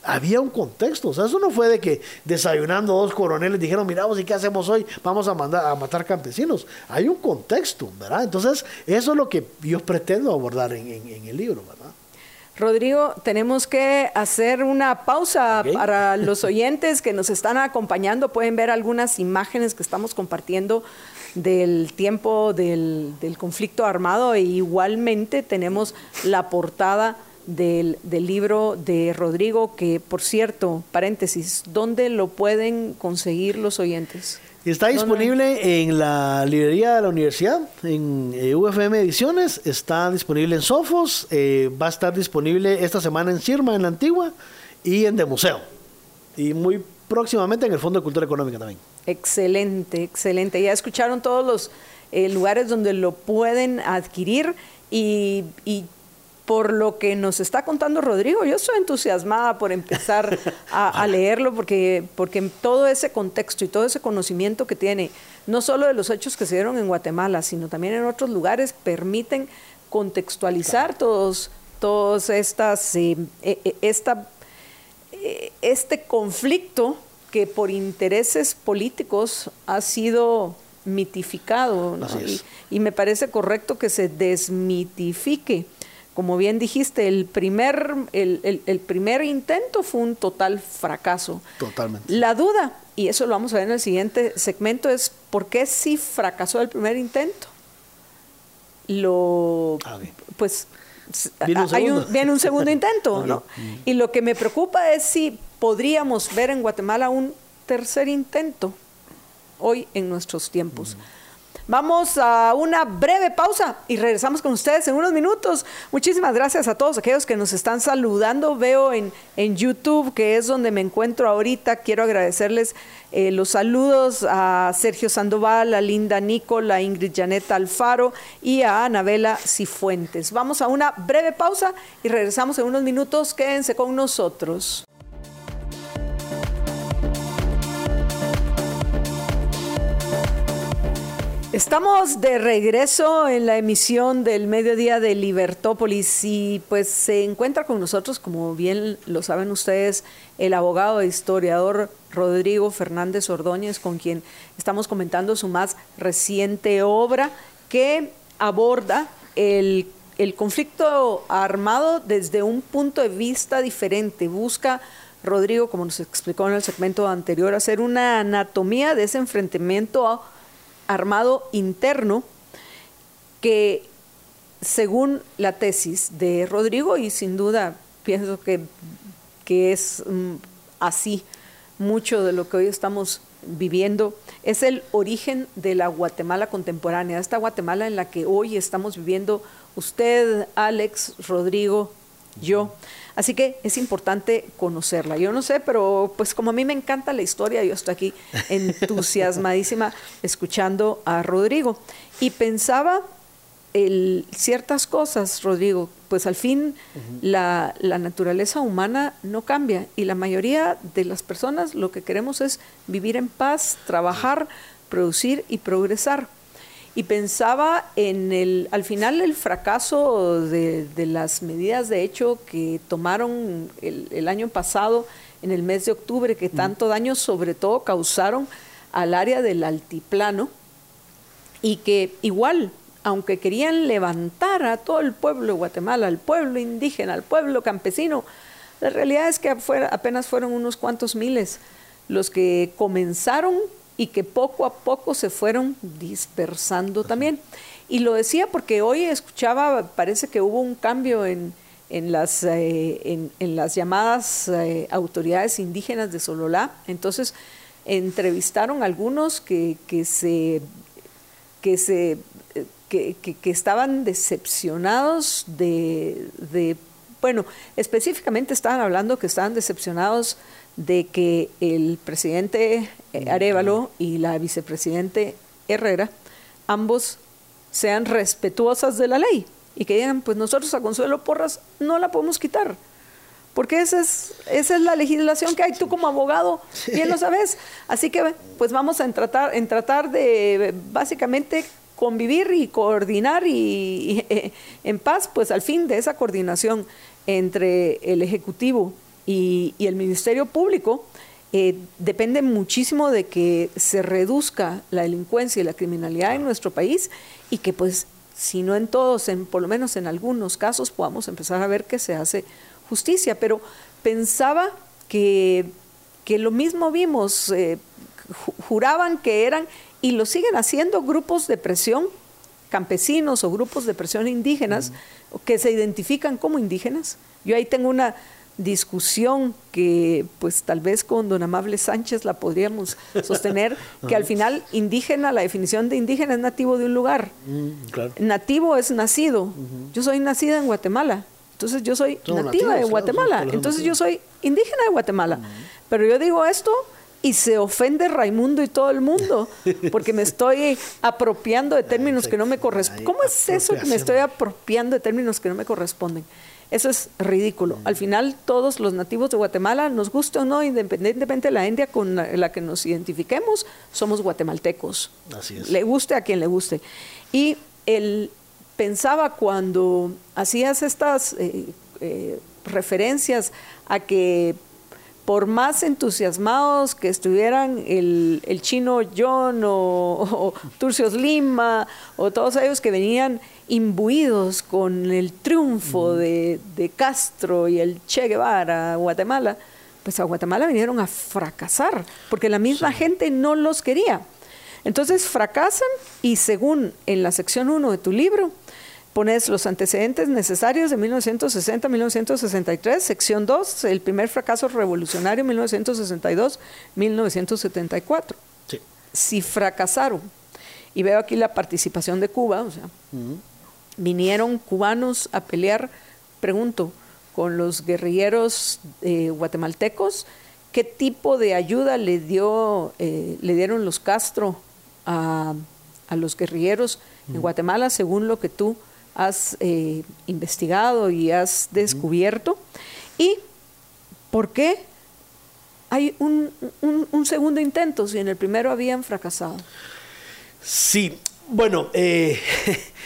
Había un contexto. O sea, eso no fue de que desayunando dos coroneles dijeron, miramos, ¿y qué hacemos hoy? Vamos a, mandar, a matar campesinos. Hay un contexto, ¿verdad? Entonces, eso es lo que yo pretendo abordar en, el libro, ¿verdad? Rodrigo, tenemos que hacer una pausa para los oyentes que nos están acompañando. Pueden ver algunas imágenes que estamos compartiendo del tiempo del, conflicto armado e igualmente tenemos la portada del, del, libro de Rodrigo, que por cierto, paréntesis, ¿dónde lo pueden conseguir los oyentes? Está disponible en la librería de la universidad, en eh, UFM Ediciones, está disponible en Sofos, eh, va a estar disponible esta semana en Sirma, en la Antigua, y en De Museo. Y muy próximamente en el Fondo de Cultura Económica también. Excelente, excelente. Ya escucharon todos los eh, lugares donde lo pueden adquirir y, y por lo que nos está contando Rodrigo, yo estoy entusiasmada por empezar a, leerlo porque, porque todo ese contexto y todo ese conocimiento que tiene, no solo de los hechos que se dieron en Guatemala, sino también en otros lugares, permiten contextualizar todos, todos estas, eh, eh, eh, esta, este conflicto que por intereses políticos ha sido mitificado. y me parece correcto que se desmitifique como bien dijiste, el primer, el, primer intento fue un total fracaso. Totalmente. La duda, y eso lo vamos a ver en el siguiente segmento, es por qué sí fracasó el primer intento. Lo, pues, viene un, hay un, viene un segundo intento, ¿no? Y lo que me preocupa es si podríamos ver en Guatemala un tercer intento hoy en nuestros tiempos. Vamos a una breve pausa y regresamos con ustedes en unos minutos. Muchísimas gracias a todos aquellos que nos están saludando. Veo en, en YouTube, que es donde me encuentro ahorita. Quiero agradecerles eh, los saludos a Sergio Sandoval, a Linda Nicola, a Ingrid Janeta Alfaro y a Anabela Cifuentes. Vamos a una breve pausa y regresamos en unos minutos. Quédense con nosotros. Estamos de regreso en la emisión del mediodía de Libertópolis y pues se encuentra con nosotros, como bien lo saben ustedes, el abogado e historiador Rodrigo Fernández Ordóñez, con quien estamos comentando su más reciente obra que aborda el, conflicto armado desde un punto de vista diferente. Busca Rodrigo, como nos explicó en el segmento anterior, hacer una anatomía de ese enfrentamiento a armado interno que, según la tesis de Rodrigo, y sin duda pienso que, que es mm, así mucho de lo que hoy estamos viviendo, es el origen de la Guatemala contemporánea, esta Guatemala en la que hoy estamos viviendo usted, Alex, Rodrigo, yo. Así que es importante conocerla. Yo no sé, pero pues como a mí me encanta la historia, yo estoy aquí entusiasmadísima escuchando a Rodrigo. Y pensaba el, ciertas cosas, Rodrigo, pues al fin la, la, naturaleza humana no cambia y la mayoría de las personas lo que queremos es vivir en paz, trabajar, producir y progresar y pensaba en el, al final el fracaso de, las medidas de hecho que tomaron el, año pasado en el mes de octubre, que tanto daño sobre todo causaron al área del altiplano y que igual, aunque querían levantar a todo el pueblo de Guatemala, al pueblo indígena, al pueblo campesino, la realidad es que apenas fueron unos cuantos miles los que comenzaron y que poco a poco se fueron dispersando también. Y lo decía porque hoy escuchaba, parece que hubo un cambio en, en las, eh, en, las llamadas eh, autoridades indígenas de Sololá. Entonces, entrevistaron a algunos que, que se, que, se que, que, estaban decepcionados de, de, bueno, específicamente estaban hablando que estaban decepcionados de que el presidente eh, Arevalo y la vicepresidente Herrera, ambos sean respetuosas de la ley y que digan, pues nosotros a Consuelo Porras no la podemos quitar. Porque esa es, esa es la legislación que hay, tú como abogado bien lo sabes. Así que pues vamos a tratar, en tratar de básicamente convivir y coordinar y, eh, en paz, pues al fin de esa coordinación entre el Ejecutivo y, el Ministerio Público, eh, depende muchísimo de que se reduzca la delincuencia y la criminalidad en nuestro país y que pues si no en todos, en, por lo menos en algunos casos, podamos empezar a ver que se hace justicia. Pero pensaba que, que lo mismo vimos, eh, juraban que eran, y lo siguen haciendo, grupos de presión campesinos o grupos de presión indígenas que se identifican como indígenas. Yo ahí tengo una discusión que pues tal vez con don Amable Sánchez la podríamos sostener, que al final indígena, la definición de indígena es nativo de un lugar. Mm, nativo es nacido. Yo soy nacida en Guatemala. Entonces yo soy nativa de Guatemala. Entonces yo soy indígena de Guatemala. Pero yo digo esto y se ofende Raimundo y todo el mundo, porque me estoy apropiando de términos que no me corresponden. ¿Cómo es eso que me estoy apropiando de términos que no me corresponden? Eso es ridículo. Al final, todos los nativos de Guatemala, nos guste o no, independientemente de la India con la, que nos identifiquemos, somos guatemaltecos. Así es. Le guste a quien le guste. Y él pensaba cuando hacías estas eh, eh, referencias a que por más entusiasmados que estuvieran el, chino John o, Turcios Lima o todos ellos que venían imbuidos con el triunfo de, Castro y el Che Guevara a Guatemala, pues a Guatemala vinieron a fracasar, porque la misma gente no los quería. Entonces fracasan y según en la sección 1 de tu libro, pones los antecedentes necesarios de 1960-1963, sección 2, el primer fracaso revolucionario 1962-1974. Si fracasaron, y veo aquí la participación de Cuba, o sea, vinieron cubanos a pelear, pregunto, con los guerrilleros eh, guatemaltecos, ¿qué tipo de ayuda le, dio, eh, le dieron los Castro a, los guerrilleros en Guatemala, según lo que tú has eh, investigado y has descubierto. ¿Y por qué hay un, segundo intento si en el primero habían fracasado? Sí, bueno, eh,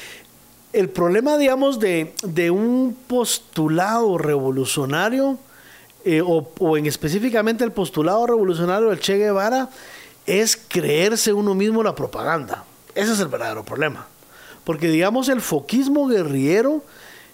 el problema, digamos, de, un postulado revolucionario, eh, o, o, en específicamente el postulado revolucionario del Che Guevara, es creerse uno mismo la propaganda. Ese es el verdadero problema. Porque digamos el foquismo guerrillero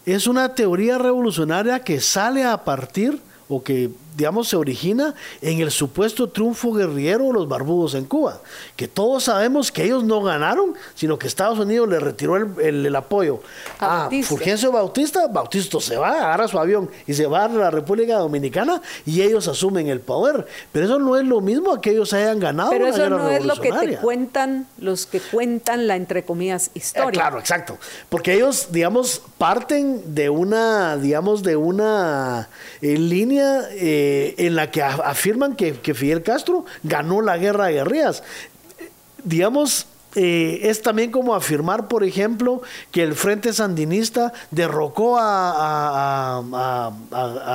es una teoría revolucionaria que sale a partir o que digamos, se origina en el supuesto triunfo guerrillero de los barbudos en Cuba, que todos sabemos que ellos no ganaron, sino que Estados Unidos le retiró el, apoyo a, Fulgencio Bautista, Bautista se va, agarra su avión y se va a la República Dominicana y ellos asumen el poder. Pero eso no es lo mismo a que ellos hayan ganado. Pero eso no es lo que te cuentan los que cuentan la, entre comillas, historia. Eh, claro, exacto. Porque ellos, digamos, parten de una, digamos, de una eh, línea... Eh, eh, en la que afirman que, Fidel Castro ganó la guerra de guerrillas. Digamos, eh, es también como afirmar, por ejemplo, que el Frente Sandinista derrocó a,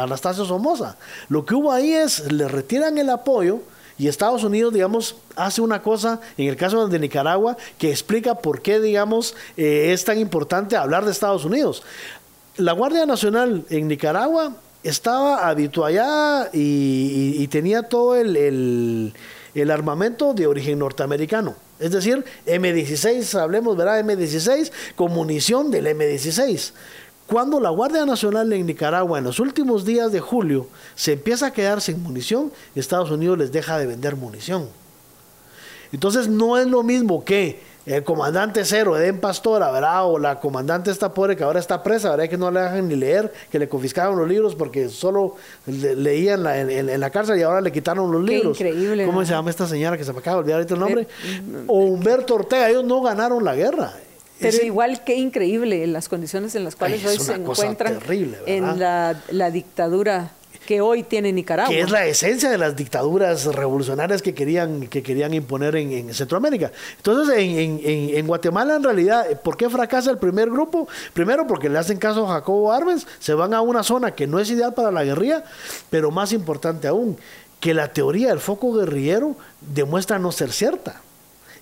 Anastasio Somoza. Lo que hubo ahí es, le retiran el apoyo y Estados Unidos, digamos, hace una cosa, en el caso de Nicaragua, que explica por qué, digamos, eh, es tan importante hablar de Estados Unidos. La Guardia Nacional en Nicaragua estaba habituada y, tenía todo el, armamento de origen norteamericano. Es decir, M16, hablemos, ¿verdad? M16 con munición del M16. Cuando la Guardia Nacional en Nicaragua en los últimos días de julio se empieza a quedar sin munición, Estados Unidos les deja de vender munición. Entonces no es lo mismo que el comandante cero, Eden Pastora, ¿verdad? O la comandante esta pobre que ahora está presa, ¿verdad? Que no le dejan ni leer, que le confiscaron los libros porque solo leían en, la cárcel y ahora le quitaron los libros. Increíble. ¿Cómo se llama esta señora que se me acaba de olvidar ahorita el nombre? O Humberto Ortega, ellos no ganaron la guerra. Pero igual qué increíble las condiciones en las cuales hoy se encuentran en la dictadura que hoy tiene Nicaragua. Que es la esencia de las dictaduras revolucionarias que querían, que querían imponer en, Centroamérica. Entonces, en, Guatemala, en realidad, ¿por qué fracasa el primer grupo? Primero, porque le hacen caso a Jacobo Arbenz, se van a una zona que no es ideal para la guerrilla, pero más importante aún, que la teoría del foco guerrillero demuestra no ser cierta.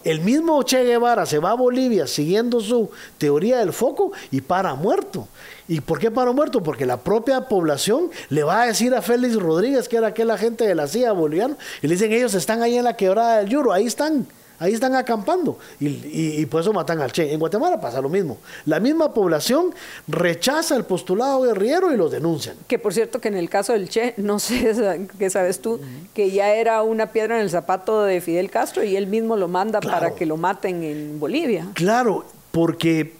El mismo Che Guevara se va a Bolivia siguiendo su teoría del foco y para muerto. ¿Y por qué para muerto? Porque la propia población le va a decir a Félix Rodríguez, que era aquel agente de la CIA boliviano, y le dicen, ellos están ahí en la quebrada del Yuro, ahí están, ahí están acampando y, por eso matan al Che. En Guatemala pasa lo mismo. La misma población rechaza el postulado guerrillero y los denuncian. Que por cierto que en el caso del Che, no sé qué sabes tú, que ya era una piedra en el zapato de Fidel Castro y él mismo lo manda para que lo maten en Bolivia. Claro, porque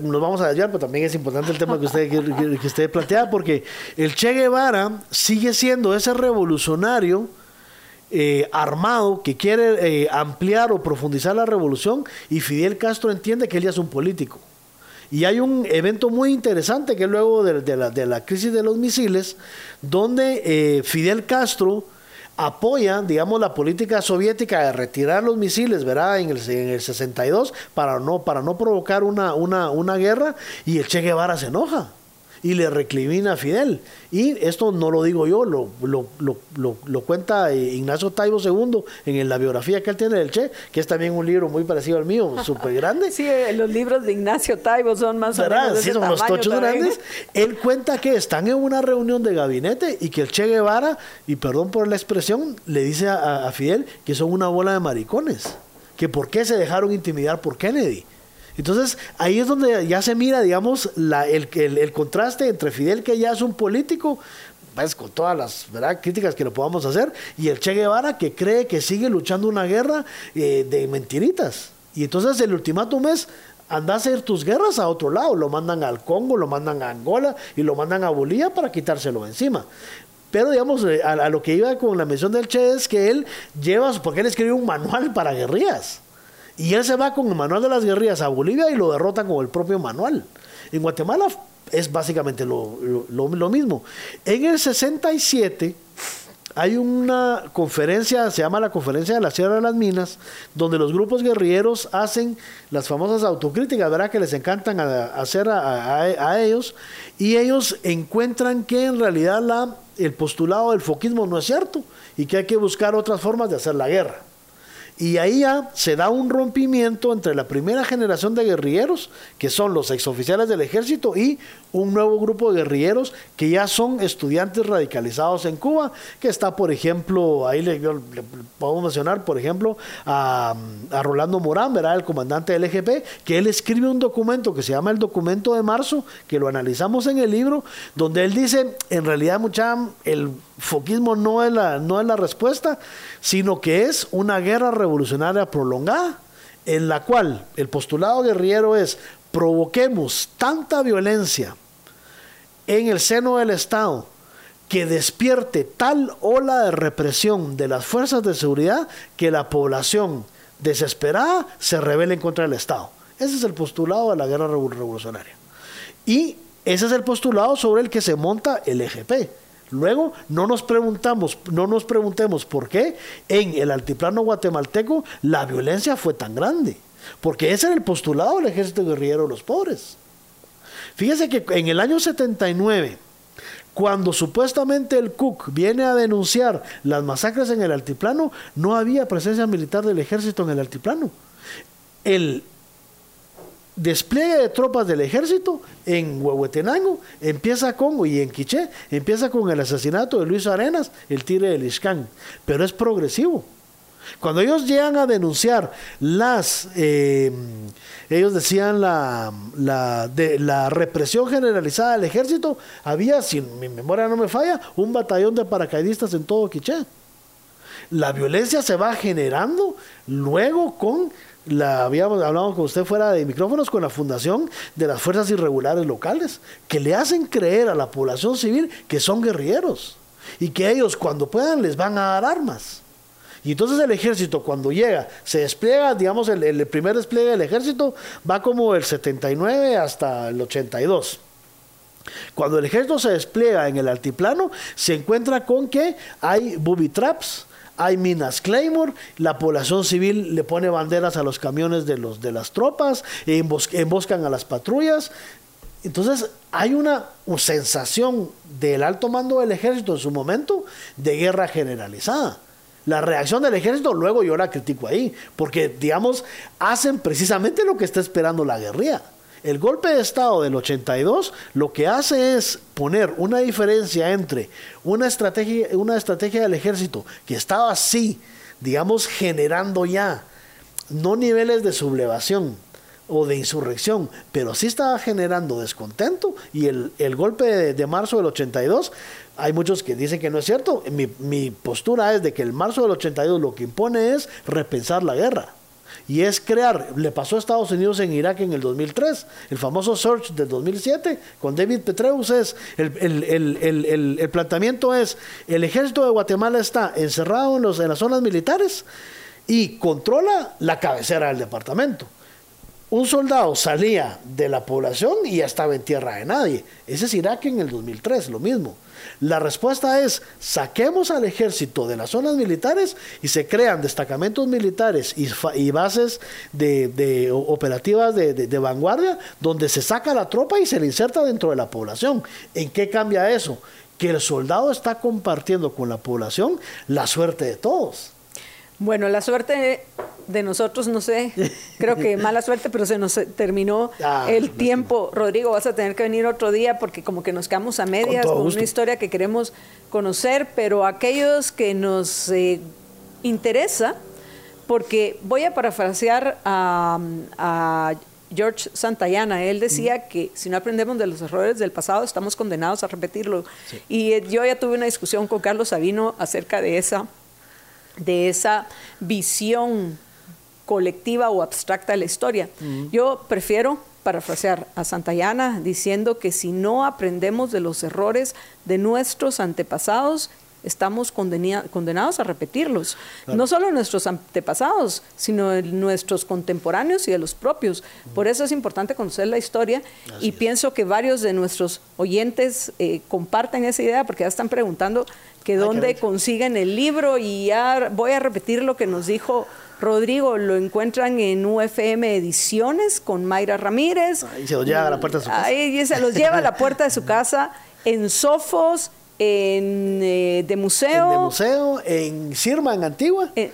nos vamos a hallar, pero también es importante el tema que usted, que, usted plantea, porque el Che Guevara sigue siendo ese revolucionario eh, armado que quiere eh, ampliar o profundizar la revolución y Fidel Castro entiende que él ya es un político. Y hay un evento muy interesante que luego de, la, de la, crisis de los misiles, donde eh, Fidel Castro apoya, digamos, la política soviética de retirar los misiles, ¿verdad? En el, en el 62 para no, para no provocar una, una, una guerra y el Che Guevara se enoja y le recrimina a Fidel. Y esto no lo digo yo, lo, lo, lo, lo, cuenta Ignacio Taibo II en la biografía que él tiene del Che, que es también un libro muy parecido al mío, súper grande. Sí, los libros de Ignacio Taibo son más o menos de sí, son los tochos grandes. Él cuenta que están en una reunión de gabinete y que el Che Guevara, y perdón por la expresión, le dice a, a Fidel que son una bola de maricones, que por qué se dejaron intimidar por Kennedy entonces ahí es donde ya se mira, digamos, la, el, el, contraste entre Fidel, que ya es un político, pues con todas las críticas que le podamos hacer, y el Che Guevara, que cree que sigue luchando una guerra eh, de mentiritas. Y entonces el ultimátum es, anda a hacer tus guerras a otro lado, lo mandan al Congo, lo mandan a Angola y lo mandan a Bolivia para quitárselo encima. Pero digamos, eh, a, a, lo que iba con la mención del Che es que él lleva, porque él escribió un manual para guerrillas. Y él se va con el manual de las guerrillas a Bolivia y lo derrota con el propio manual. En Guatemala es básicamente lo, lo, mismo. En el 67 hay una conferencia, se llama la Conferencia de la Sierra de las Minas, donde los grupos guerrilleros hacen las famosas autocríticas, ¿verdad? Que les encantan hacer a, ellos, y ellos encuentran que en realidad la, el postulado del foquismo no es cierto y que hay que buscar otras formas de hacer la guerra. Y ahí ya se da un rompimiento entre la primera generación de guerrilleros, que son los exoficiales del ejército, y un nuevo grupo de guerrilleros que ya son estudiantes radicalizados en Cuba, que está, por ejemplo, ahí le, podemos mencionar, por ejemplo, a, Rolando Morán, ¿verdad? el comandante del EGP, que él escribe un documento que se llama el documento de marzo, que lo analizamos en el libro, donde él dice, en realidad, mucha, el foquismo no es la, no es la respuesta, sino que es una guerra revolucionaria prolongada, en la cual el postulado guerrillero es provoquemos tanta violencia en el seno del Estado que despierte tal ola de represión de las fuerzas de seguridad que la población desesperada se rebele en contra del Estado. Ese es el postulado de la guerra revolucionaria. Y ese es el postulado sobre el que se monta el EGP. Luego, no nos preguntamos, no nos preguntemos por qué en el altiplano guatemalteco la violencia fue tan grande. Porque ese era el postulado del ejército guerrillero de los pobres. Fíjese que en el año 79, cuando supuestamente el Cook viene a denunciar las masacres en el altiplano, no había presencia militar del ejército en el altiplano. El despliegue de tropas del ejército en Huehuetenango empieza con, y en Quiché, empieza con el asesinato de Luis Arenas, el tire del Iscán, pero es progresivo. Cuando ellos llegan a denunciar las, eh, ellos decían la, la, de, la represión generalizada del ejército, había, si mi memoria no me falla, un batallón de paracaidistas en todo Quiché. La violencia se va generando luego con la habíamos hablado con usted fuera de micrófonos con la fundación de las fuerzas irregulares locales que le hacen creer a la población civil que son guerrilleros y que ellos cuando puedan les van a dar armas y entonces el ejército cuando llega, se despliega, digamos, el, primer despliegue del ejército va como el 79 hasta el 82. Cuando el ejército se despliega en el altiplano, se encuentra con que hay booby traps, hay minas Claymore, la población civil le pone banderas a los camiones de, los, de las tropas, emboscan a las patrullas. Entonces hay una sensación del alto mando del ejército en su momento de guerra generalizada. La reacción del ejército, luego yo la critico ahí, porque, digamos, hacen precisamente lo que está esperando la guerrilla. El golpe de Estado del 82 lo que hace es poner una diferencia entre una estrategia, una estrategia del ejército que estaba así digamos, generando ya, no niveles de sublevación o de insurrección, pero sí estaba generando descontento y el, golpe de, de, marzo del 82, hay muchos que dicen que no es cierto, mi, mi postura es de que el marzo del 82 lo que impone es repensar la guerra y es crear, le pasó a Estados Unidos en Irak en el 2003, el famoso Search del 2007 con David Petreus es, el, planteamiento es, el ejército de Guatemala está encerrado en, los, en las zonas militares y controla la cabecera del departamento un soldado salía de la población y ya estaba en tierra de nadie. Ese es Irak en el 2003, lo mismo. La respuesta es, saquemos al ejército de las zonas militares y se crean destacamentos militares y, bases de, operativas de, de, vanguardia donde se saca la tropa y se le inserta dentro de la población. ¿En qué cambia eso? Que el soldado está compartiendo con la población la suerte de todos. Bueno, la suerte de nosotros, no sé, creo que mala suerte, pero se nos terminó ah, el tiempo. Rodrigo, vas a tener que venir otro día porque como que nos quedamos a medias con, una historia que queremos conocer, pero aquellos que nos eh, interesa, porque voy a parafrasear a, George Santayana. Él decía que si no aprendemos de los errores del pasado, estamos condenados a repetirlo. Y eh, yo ya tuve una discusión con Carlos Sabino acerca de esa de esa visión colectiva o abstracta de la historia. Yo prefiero parafrasear a Santayana diciendo que si no aprendemos de los errores de nuestros antepasados, estamos condenados a repetirlos. No solo nuestros antepasados, sino nuestros contemporáneos y de los propios. Por eso es importante conocer la historia y pienso que varios de nuestros oyentes eh, comparten esa idea porque ya están preguntando que dónde consiguen el libro y ya voy a repetir lo que nos dijo Rodrigo, lo encuentran en UFM Ediciones con Mayra Ramírez. Ahí se los lleva a la puerta de su casa. Ahí se los lleva a la puerta de su casa en Sofos, en eh, de museo. En de museo, en Sirma, en Antigua. Eh,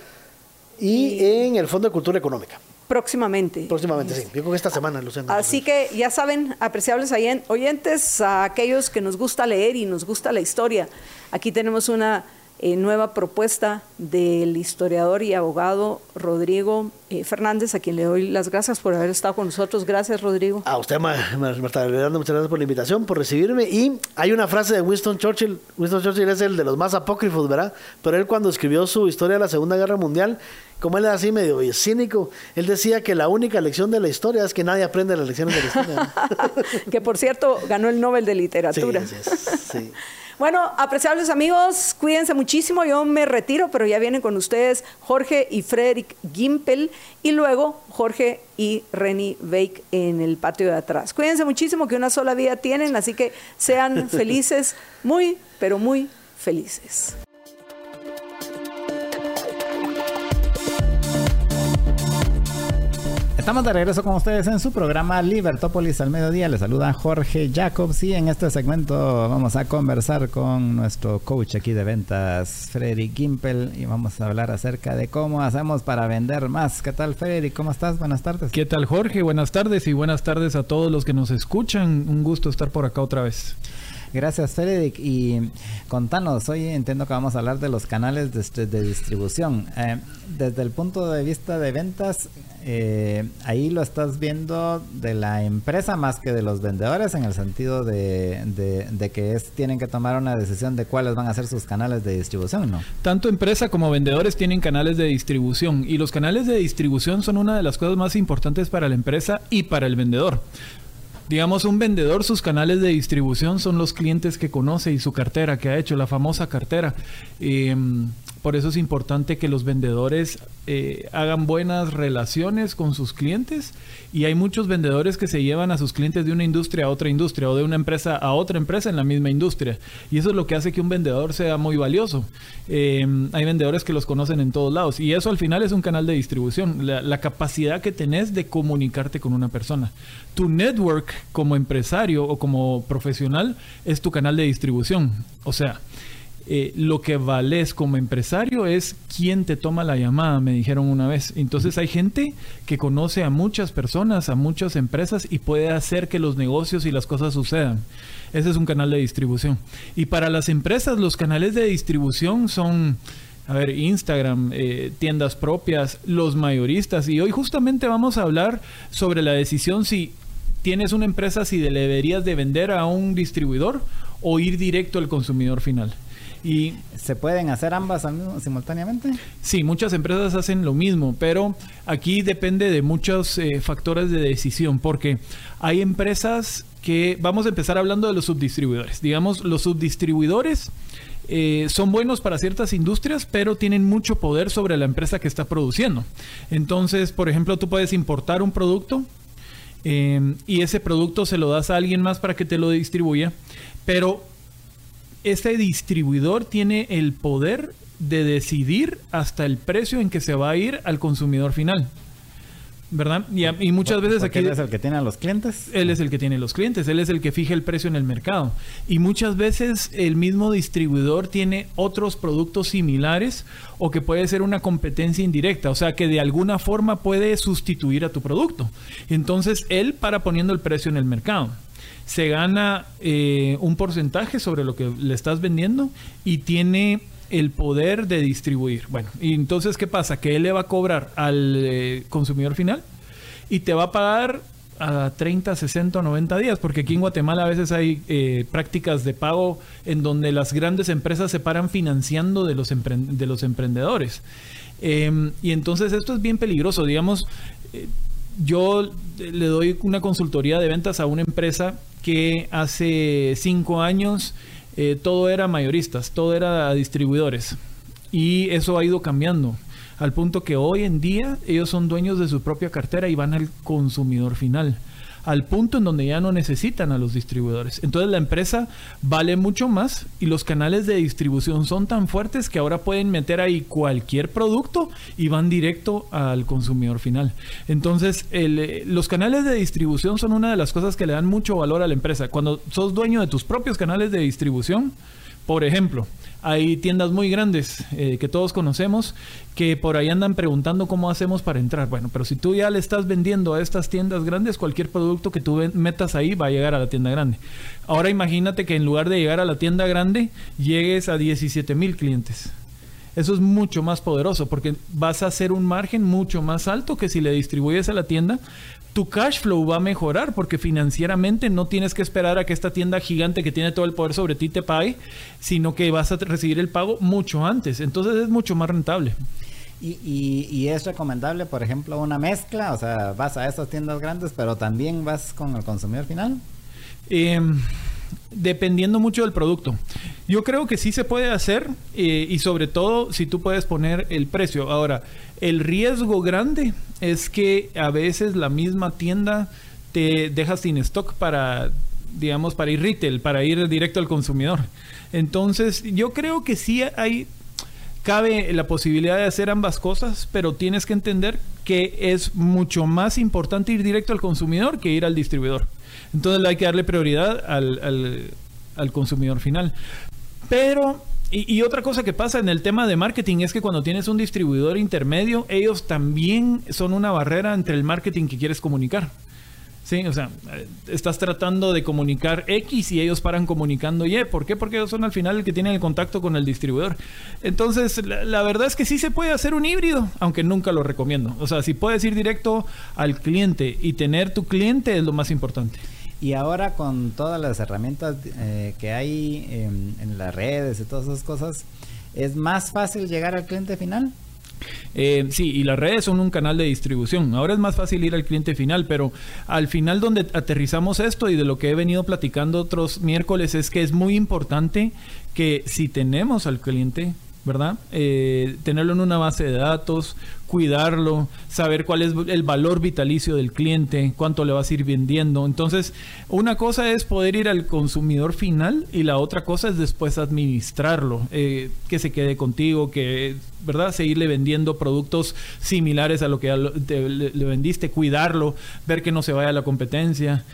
y, en el Fondo de Cultura Económica. Próximamente. Próximamente, sí. Yo creo que esta semana, Luciano. Así que ya saben, apreciables oyentes, a aquellos que nos gusta leer y nos gusta la historia, aquí tenemos una eh, nueva propuesta del historiador y abogado Rodrigo eh, Fernández, a quien le doy las gracias por haber estado con nosotros. Gracias, Rodrigo. A usted, Marta muchas gracias por la invitación, por recibirme. Y hay una frase de Winston Churchill. Winston Churchill es el de los más apócrifos, ¿verdad? Pero él cuando escribió su historia de la Segunda Guerra Mundial, como él era así medio cínico, él decía que la única lección de la historia es que nadie aprende las lecciones de la historia. que por cierto ganó el Nobel de Literatura. Sí, sí. Bueno, apreciables amigos, cuídense muchísimo. Yo me retiro, pero ya vienen con ustedes Jorge y Frederick Gimpel y luego Jorge y Reni Bake en el patio de atrás. Cuídense muchísimo que una sola vida tienen, así que sean felices, muy, pero muy felices. Estamos de regreso con ustedes en su programa Libertópolis al mediodía. Les saluda Jorge Jacobs y en este segmento vamos a conversar con nuestro coach aquí de ventas, Freddy Gimpel, y vamos a hablar acerca de cómo hacemos para vender más. ¿Qué tal, Freddy? ¿Cómo estás? Buenas tardes. ¿Qué tal, Jorge? Buenas tardes y buenas tardes a todos los que nos escuchan. Un gusto estar por acá otra vez. Gracias, Frederick. Y contanos, hoy entiendo que vamos a hablar de los canales de, distribución. Eh, desde el punto de vista de ventas, eh, ahí lo estás viendo de la empresa más que de los vendedores, en el sentido de, que es, tienen que tomar una decisión de cuáles van a ser sus canales de distribución, ¿no? Tanto empresa como vendedores tienen canales de distribución y los canales de distribución son una de las cosas más importantes para la empresa y para el vendedor. Digamos, un vendedor, sus canales de distribución son los clientes que conoce y su cartera que ha hecho, la famosa cartera. Em, por eso es importante que los vendedores eh, hagan buenas relaciones con sus clientes y hay muchos vendedores que se llevan a sus clientes de una industria a otra industria o de una empresa a otra empresa en la misma industria. Y eso es lo que hace que un vendedor sea muy valioso. Em, hay vendedores que los conocen en todos lados y eso al final es un canal de distribución, la, la capacidad que tenés de comunicarte con una persona. Tu network como empresario o como profesional es tu canal de distribución. O sea, eh, lo que vales como empresario es quién te toma la llamada, me dijeron una vez. Entonces hay gente que conoce a muchas personas, a muchas empresas y puede hacer que los negocios y las cosas sucedan. Ese es un canal de distribución. Y para las empresas los canales de distribución son a ver, Instagram, eh, tiendas propias, los mayoristas. Y hoy justamente vamos a hablar sobre la decisión si tienes una empresa, si deberías de vender a un distribuidor o ir directo al consumidor final. Y ¿Se pueden hacer ambas simultáneamente? Sí, muchas empresas hacen lo mismo, pero aquí depende de muchos eh, factores de decisión, porque hay empresas que, vamos a empezar hablando de los subdistribuidores. Digamos, los subdistribuidores eh, son buenos para ciertas industrias, pero tienen mucho poder sobre la empresa que está produciendo. Entonces, por ejemplo, tú puedes importar un producto eh, y ese producto se lo das a alguien más para que te lo distribuya, pero este distribuidor tiene el poder de decidir hasta el precio en que se va a ir al consumidor final. ¿Verdad? Y, muchas veces aquí... Él es el que tiene a los clientes. Él es el que tiene los clientes, él es el que fija el precio en el mercado. Y muchas veces el mismo distribuidor tiene otros productos similares o que puede ser una competencia indirecta, o sea que de alguna forma puede sustituir a tu producto. Entonces él para poniendo el precio en el mercado se gana eh, un porcentaje sobre lo que le estás vendiendo y tiene el poder de distribuir. Bueno, y entonces, ¿qué pasa? Que él le va a cobrar al eh, consumidor final y te va a pagar a 30, 60 o 90 días, porque aquí en Guatemala a veces hay eh, prácticas de pago en donde las grandes empresas se paran financiando de los, de los emprendedores. Em, y entonces esto es bien peligroso, digamos, yo le doy una consultoría de ventas a una empresa que hace cinco años eh, todo era mayoristas, todo era distribuidores. Y eso ha ido cambiando al punto que hoy en día ellos son dueños de su propia cartera y van al consumidor final al punto en donde ya no necesitan a los distribuidores. Entonces la empresa vale mucho más y los canales de distribución son tan fuertes que ahora pueden meter ahí cualquier producto y van directo al consumidor final. Entonces eh, los canales de distribución son una de las cosas que le dan mucho valor a la empresa. Cuando sos dueño de tus propios canales de distribución, por ejemplo, hay tiendas muy grandes eh, que todos conocemos que por ahí andan preguntando cómo hacemos para entrar. Bueno, pero si tú ya le estás vendiendo a estas tiendas grandes, cualquier producto que tú metas ahí va a llegar a la tienda grande. Ahora imagínate que en lugar de llegar a la tienda grande, llegues a 17 mil clientes. Eso es mucho más poderoso porque vas a hacer un margen mucho más alto que si le distribuyes a la tienda, tu cash flow va a mejorar porque financieramente no tienes que esperar a que esta tienda gigante que tiene todo el poder sobre ti te pague, sino que vas a recibir el pago mucho antes. Entonces es mucho más rentable. Y, es recomendable, por ejemplo, una mezcla, o sea, vas a esas tiendas grandes, pero también vas con el consumidor final. Em, dependiendo mucho del producto. Yo creo que sí se puede hacer eh, y sobre todo si tú puedes poner el precio. Ahora, el riesgo grande es que a veces la misma tienda te deja sin stock para, digamos, para ir retail, para ir directo al consumidor. Entonces, yo creo que sí hay cabe la posibilidad de hacer ambas cosas, pero tienes que entender que es mucho más importante ir directo al consumidor que ir al distribuidor. Entonces hay que darle prioridad al, al, consumidor final. Pero y, otra cosa que pasa en el tema de marketing es que cuando tienes un distribuidor intermedio, ellos también son una barrera entre el marketing que quieres comunicar. Sí, o sea, eh, estás tratando de comunicar X y ellos paran comunicando Y. ¿Por qué? Porque ellos son al final el que tienen el contacto con el distribuidor. Entonces, la, verdad es que sí se puede hacer un híbrido, aunque nunca lo recomiendo. O sea, si puedes ir directo al cliente y tener tu cliente es lo más importante. Y ahora con todas las herramientas eh, que hay en las redes y todas esas cosas, ¿es más fácil llegar al cliente final? Eh, sí, y las redes son un canal de distribución. Ahora es más fácil ir al cliente final, pero al final donde aterrizamos esto y de lo que he venido platicando otros miércoles es que es muy importante que si tenemos al cliente, ¿verdad? Eh, tenerlo en una base de datos, cuidarlo, saber cuál es el valor vitalicio del cliente, cuánto le vas a ir vendiendo. Entonces, una cosa es poder ir al consumidor final y la otra cosa es después administrarlo, eh, que se quede contigo, que, ¿verdad? Seguirle vendiendo productos similares a lo que le vendiste, cuidarlo, ver que no se vaya a la competencia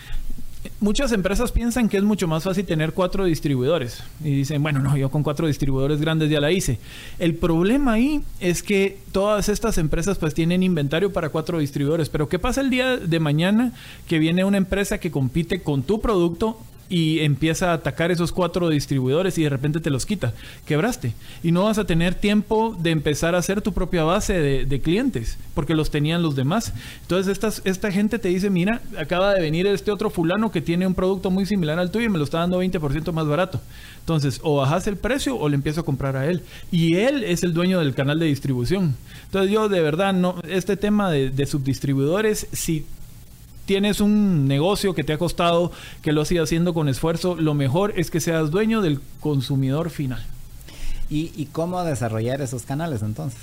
muchas empresas piensan que es mucho más fácil tener cuatro distribuidores y dicen, bueno, no, yo con cuatro distribuidores grandes ya la hice. El problema ahí es que todas estas empresas pues tienen inventario para cuatro distribuidores, pero ¿qué pasa el día de mañana que viene una empresa que compite con tu producto y empieza a atacar esos cuatro distribuidores y de repente te los quita. Quebraste. Y no vas a tener tiempo de empezar a hacer tu propia base de, clientes, porque los tenían los demás. Entonces estas, esta gente te dice, mira, acaba de venir este otro fulano que tiene un producto muy similar al tuyo y me lo está dando 20% más barato. Entonces, o bajas el precio o le empiezo a comprar a él. Y él es el dueño del canal de distribución. Entonces yo de verdad, no, este tema de, de subdistribuidores, si tienes un negocio que te ha costado, que lo sigas haciendo con esfuerzo, lo mejor es que seas dueño del consumidor final. ¿Y, cómo desarrollar esos canales entonces?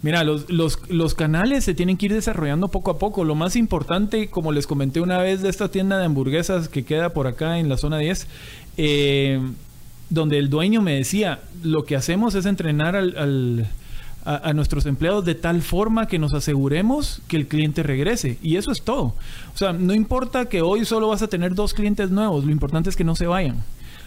Mira, los, los, canales se tienen que ir desarrollando poco a poco. Lo más importante, como les comenté una vez de esta tienda de hamburguesas que queda por acá en la zona 10, eh, donde el dueño me decía, lo que hacemos es entrenar al a, nuestros empleados de tal forma que nos aseguremos que el cliente regrese. Y eso es todo. O sea, no importa que hoy solo vas a tener dos clientes nuevos, lo importante es que no se vayan.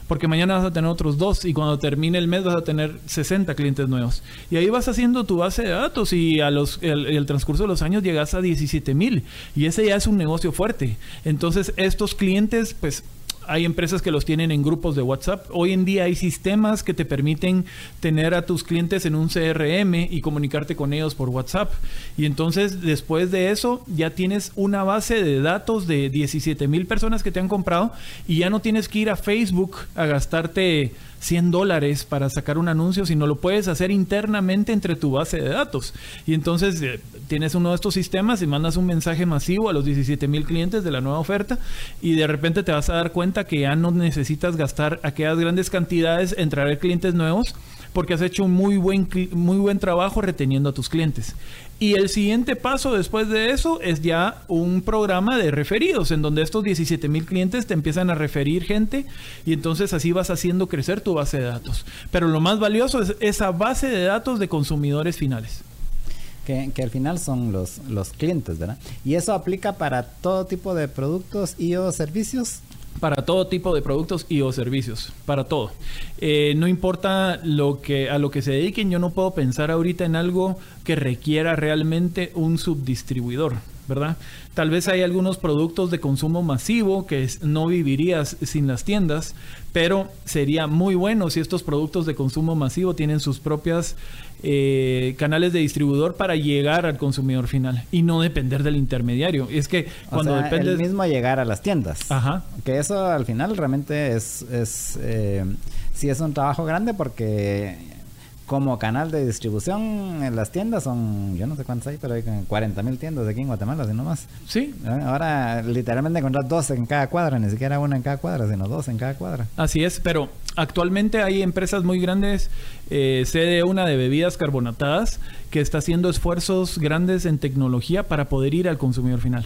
Porque mañana vas a tener otros dos y cuando termine el mes vas a tener 60 clientes nuevos. Y ahí vas haciendo tu base de datos y a los, el, el transcurso de los años llegas a 17 mil. Y ese ya es un negocio fuerte. Entonces estos clientes pues hay empresas que los tienen en grupos de WhatsApp. Hoy en día hay sistemas que te permiten tener a tus clientes en un CRM y comunicarte con ellos por WhatsApp. Y entonces después de eso ya tienes una base de datos de 17 mil personas que te han comprado y ya no tienes que ir a Facebook a gastarte 100 dólares para sacar un anuncio, sino lo puedes hacer internamente entre tu base de datos. Y entonces eh, tienes uno de estos sistemas y mandas un mensaje masivo a los 17 mil clientes de la nueva oferta y de repente te vas a dar cuenta que ya no necesitas gastar aquellas grandes cantidades en traer clientes nuevos porque has hecho un muy buen, muy buen trabajo reteniendo a tus clientes. Y el siguiente paso después de eso es ya un programa de referidos, en donde estos 17 mil clientes te empiezan a referir gente y entonces así vas haciendo crecer tu base de datos. Pero lo más valioso es esa base de datos de consumidores finales. Que, al final son los, los clientes, ¿verdad? Y eso aplica para todo tipo de productos y o servicios para todo tipo de productos y o servicios, para todo. Eh, no importa lo que, a lo que se dediquen, yo no puedo pensar ahorita en algo que requiera realmente un subdistribuidor, ¿verdad? Tal vez hay algunos productos de consumo masivo que no vivirías sin las tiendas, pero sería muy bueno si estos productos de consumo masivo tienen sus propias eh, canales de distribuidor para llegar al consumidor final y no depender del intermediario. Es que cuando depende... El mismo llegar a las tiendas. Ajá. Que eso al final realmente es... es eh, sí es un trabajo grande porque como canal de distribución en las tiendas son, yo no sé cuántas hay, pero hay 40 mil tiendas aquí en Guatemala, si no más. Sí. Ahora literalmente encontrar dos en cada cuadra, ni siquiera una en cada cuadra, sino dos en cada cuadra. Así es, pero actualmente hay empresas muy grandes, eh, sede una de bebidas carbonatadas, que está haciendo esfuerzos grandes en tecnología para poder ir al consumidor final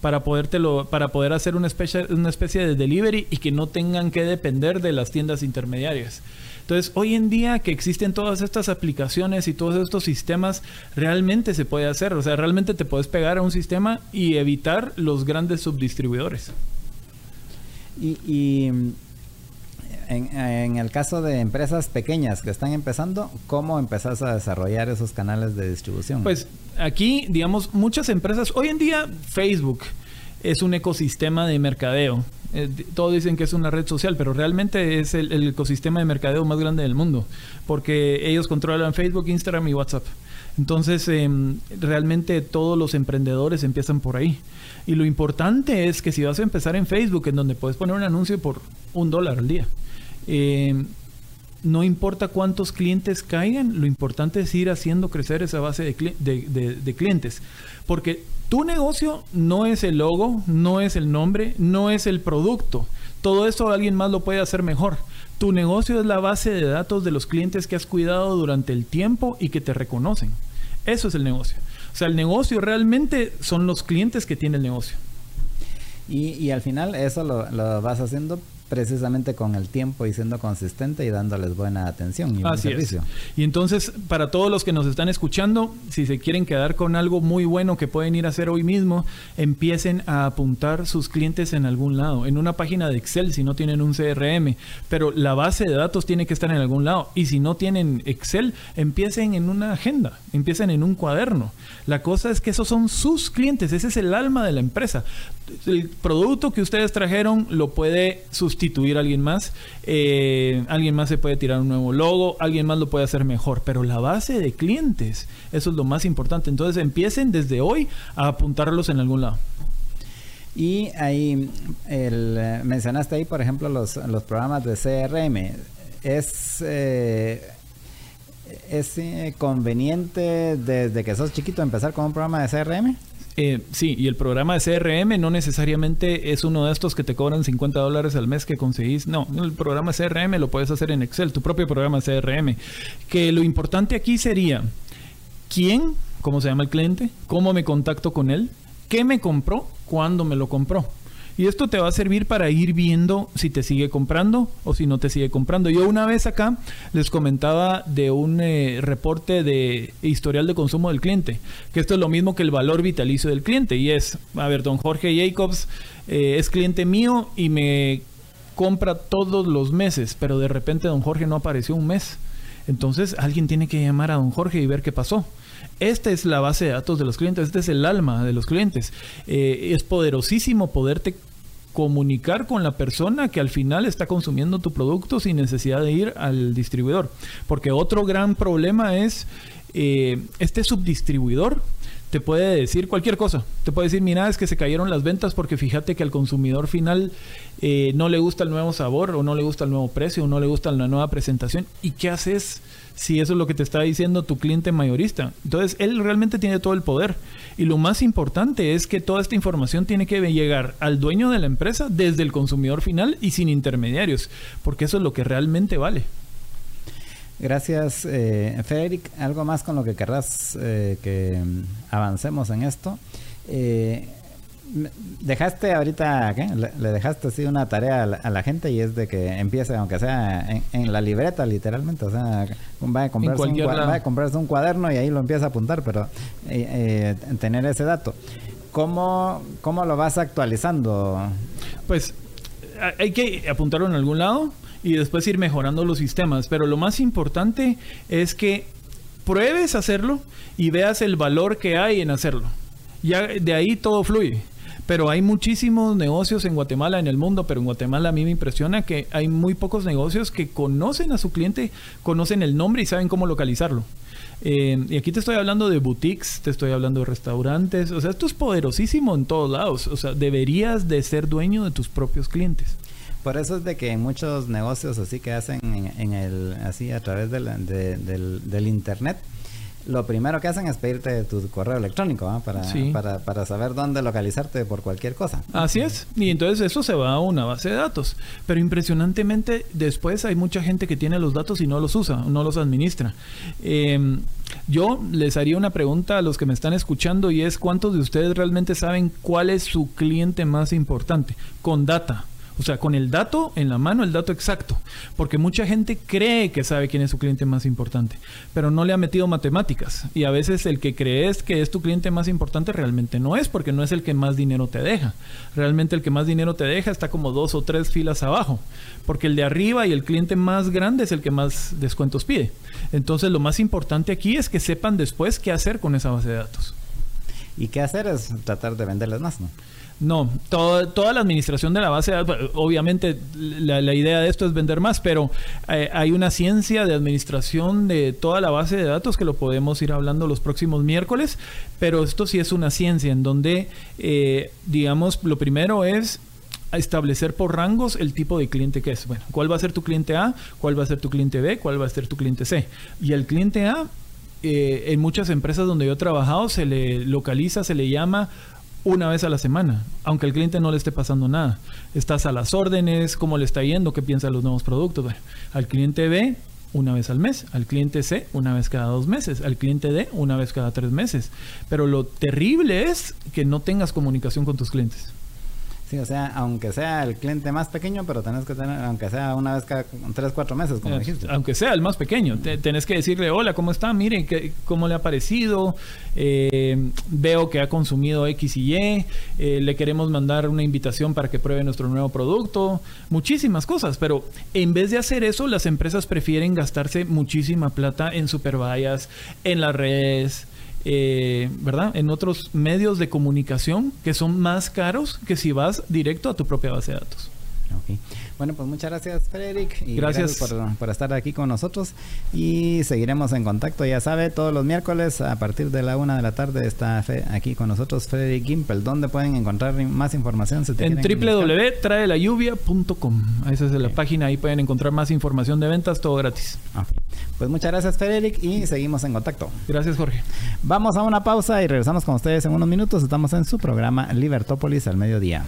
para podértelo, para poder hacer una especie, una especie de delivery y que no tengan que depender de las tiendas intermediarias. Entonces, hoy en día que existen todas estas aplicaciones y todos estos sistemas, realmente se puede hacer. O sea, realmente te puedes pegar a un sistema y evitar los grandes subdistribuidores. Y, en, el caso de empresas pequeñas que están empezando, ¿cómo empezás a desarrollar esos canales de distribución? Pues aquí, digamos, muchas empresas, hoy en día Facebook es un ecosistema de mercadeo eh, todos dicen que es una red social, pero realmente es el, ecosistema de mercadeo más grande del mundo, porque ellos controlan Facebook, Instagram y WhatsApp. Entonces, em, realmente todos los emprendedores empiezan por ahí. Y lo importante es que si vas a empezar en Facebook, en donde puedes poner un anuncio por un dólar al día, em, no importa cuántos clientes caigan, lo importante es ir haciendo crecer esa base de clientes. Porque tu negocio no es el logo, no es el nombre, no es el producto. Todo eso alguien más lo puede hacer mejor. Tu negocio es la base de datos de los clientes que has cuidado durante el tiempo y que te reconocen. Eso es el negocio. O sea, el negocio realmente son los clientes que tiene el negocio. Y, al final eso lo, lo vas haciendo precisamente con el tiempo y siendo consistente y dándoles buena atención y buen servicio. Y entonces, para todos los que nos están escuchando, si se quieren quedar con algo muy bueno que pueden ir a hacer hoy mismo, empiecen a apuntar sus clientes en algún lado, en una página de Excel si no tienen un CRM, pero la base de datos tiene que estar en algún lado. Y si no tienen Excel, empiecen en una agenda, empiecen en un cuaderno. La cosa es que esos son sus clientes, ese es el alma de la empresa. El producto que ustedes trajeron lo puede sustituir alguien más. Eh, alguien más se puede tirar un nuevo logo, alguien más lo puede hacer mejor. Pero la base de clientes, eso es lo más importante. Entonces empiecen desde hoy a apuntarlos en algún lado. Y ahí mencionaste ahí, por ejemplo, los, los programas de CRM. Es eh, es eh, conveniente desde que sos chiquito empezar con un programa de CRM. Eh, sí, y el programa de CRM no necesariamente es uno de estos que te cobran 50 dólares al mes que conseguís. No, el programa CRM lo puedes hacer en Excel, tu propio programa CRM. Que lo importante aquí sería quién, cómo se llama el cliente, cómo me contacto con él, qué me compró, cuándo me lo compró. Y esto te va a servir para ir viendo si te sigue comprando o si no te sigue comprando. Yo una vez acá les comentaba de un eh, reporte de historial de consumo del cliente, que esto es lo mismo que el valor vitalicio del cliente. Y es, a ver, don Jorge Jacobs eh, es cliente mío y me compra todos los meses, pero de repente don Jorge no apareció un mes. Entonces alguien tiene que llamar a don Jorge y ver qué pasó. Esta es la base de datos de los clientes, este es el alma de los clientes. Eh, es poderosísimo poderte comunicar con la persona que al final está consumiendo tu producto sin necesidad de ir al distribuidor. Porque otro gran problema es eh, este subdistribuidor te puede decir cualquier cosa. Te puede decir, mira, es que se cayeron las ventas porque fíjate que al consumidor final eh, no le gusta el nuevo sabor o no le gusta el nuevo precio o no le gusta la nueva presentación. ¿Y qué haces? Si eso es lo que te está diciendo tu cliente mayorista. Entonces, él realmente tiene todo el poder. Y lo más importante es que toda esta información tiene que llegar al dueño de la empresa desde el consumidor final y sin intermediarios, porque eso es lo que realmente vale. Gracias, eh, Federic. ¿Algo más con lo que querrás eh, que avancemos en esto? Eh, dejaste ahorita, ¿qué? Le, dejaste así una tarea a la, gente y es de que empiece, aunque sea en, la libreta, literalmente. O sea, va a, comprarse un, va a comprarse un cuaderno y ahí lo empieza a apuntar, pero eh, eh, tener ese dato. ¿Cómo, ¿Cómo lo vas actualizando? Pues hay que apuntarlo en algún lado y después ir mejorando los sistemas, pero lo más importante es que pruebes hacerlo y veas el valor que hay en hacerlo. Ya de ahí todo fluye. Pero hay muchísimos negocios en Guatemala, en el mundo, pero en Guatemala a mí me impresiona que hay muy pocos negocios que conocen a su cliente, conocen el nombre y saben cómo localizarlo. Eh, y aquí te estoy hablando de boutiques, te estoy hablando de restaurantes, o sea, esto es poderosísimo en todos lados, o sea, deberías de ser dueño de tus propios clientes. Por eso es de que en muchos negocios así que hacen en, el, así a través del internet, lo primero que hacen es pedirte tu correo electrónico para, para, para, saber dónde localizarte por cualquier cosa. Así es. Y entonces eso se va a una base de datos. Pero impresionantemente después hay mucha gente que tiene los datos y no los usa, no los administra. Em, yo les haría una pregunta a los que me están escuchando y es cuántos de ustedes realmente saben cuál es su cliente más importante con data. O sea, con el dato en la mano, el dato exacto. Porque mucha gente cree que sabe quién es su cliente más importante, pero no le ha metido matemáticas. Y a veces el que crees que es tu cliente más importante realmente no es, porque no es el que más dinero te deja. Realmente el que más dinero te deja está como dos o tres filas abajo. Porque el de arriba y el cliente más grande es el que más descuentos pide. Entonces lo más importante aquí es que sepan después qué hacer con esa base de datos. Y qué hacer es tratar de venderles más, ¿no? No, toda la administración de la base de datos, obviamente la, idea de esto es vender más, pero eh, hay una ciencia de administración de toda la base de datos que lo podemos ir hablando los próximos miércoles, pero esto sí es una ciencia en donde, eh, digamos, lo primero es establecer por rangos el tipo de cliente que es. Bueno, ¿cuál va a ser tu cliente A? ¿Cuál va a ser tu cliente B? ¿Cuál va a ser tu cliente C? Y el cliente A, eh, en muchas empresas donde yo he trabajado, se le localiza, se le llama una vez a la semana, aunque el cliente no le esté pasando nada. Estás a las órdenes, cómo le está yendo, qué piensa de los nuevos productos. al cliente B, una vez al mes, al cliente C, una vez cada dos meses, al cliente D, una vez cada tres meses. Pero lo terrible es que no tengas comunicación con tus clientes. Sí, o sea, aunque sea el cliente más pequeño, pero tenés que tener, aunque sea una vez cada tres, cuatro meses, como dijiste. Aunque sea el más pequeño, tenés que decirle, hola, ¿cómo está? Miren, ¿qué, ¿cómo le ha parecido? Eh, veo que ha consumido X y Y, eh, le queremos mandar una invitación para que pruebe nuestro nuevo producto, muchísimas cosas, pero en vez de hacer eso, las empresas prefieren gastarse muchísima plata en supervallas, en las redes, eh, ¿verdad? En otros medios de comunicación que son más caros que si vas directo a tu propia base de datos. Bueno, pues muchas gracias, Frederick. Y gracias, por, estar aquí con nosotros. Y seguiremos en contacto. Ya sabe, todos los miércoles a partir de la una de la tarde está aquí con nosotros Frederick Gimpel. ¿Dónde pueden encontrar más información? en www.traelayuvia.com. Esa es la página. Ahí pueden encontrar más información de ventas, todo gratis. Pues muchas gracias, Frederick. Y seguimos en contacto. Gracias, Jorge. Vamos a una pausa y regresamos con ustedes en unos minutos. Estamos en su programa Libertópolis al mediodía.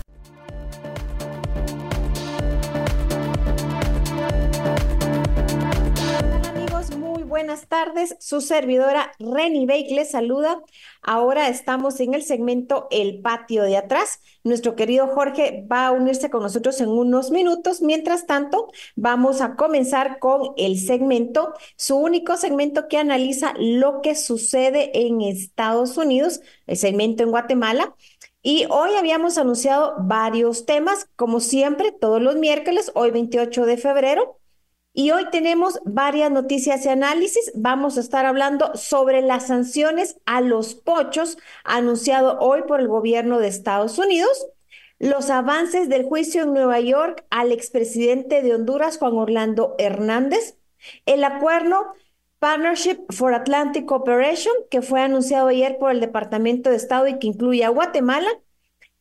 Tardes. Su servidora Reni Bake les saluda. Ahora estamos en el segmento El Patio de Atrás. Nuestro querido Jorge va a unirse con nosotros en unos minutos. Mientras tanto, vamos a comenzar con el segmento, su único segmento que analiza lo que sucede en Estados Unidos, el segmento en Guatemala. Y hoy habíamos anunciado varios temas, como siempre, todos los miércoles, hoy 28 de febrero. Y hoy tenemos varias noticias y análisis. Vamos a estar hablando sobre las sanciones a los pochos anunciado hoy por el gobierno de Estados Unidos, los avances del juicio en Nueva York al expresidente de Honduras, Juan Orlando Hernández, el acuerdo Partnership for Atlantic Cooperation, que fue anunciado ayer por el Departamento de Estado y que incluye a Guatemala,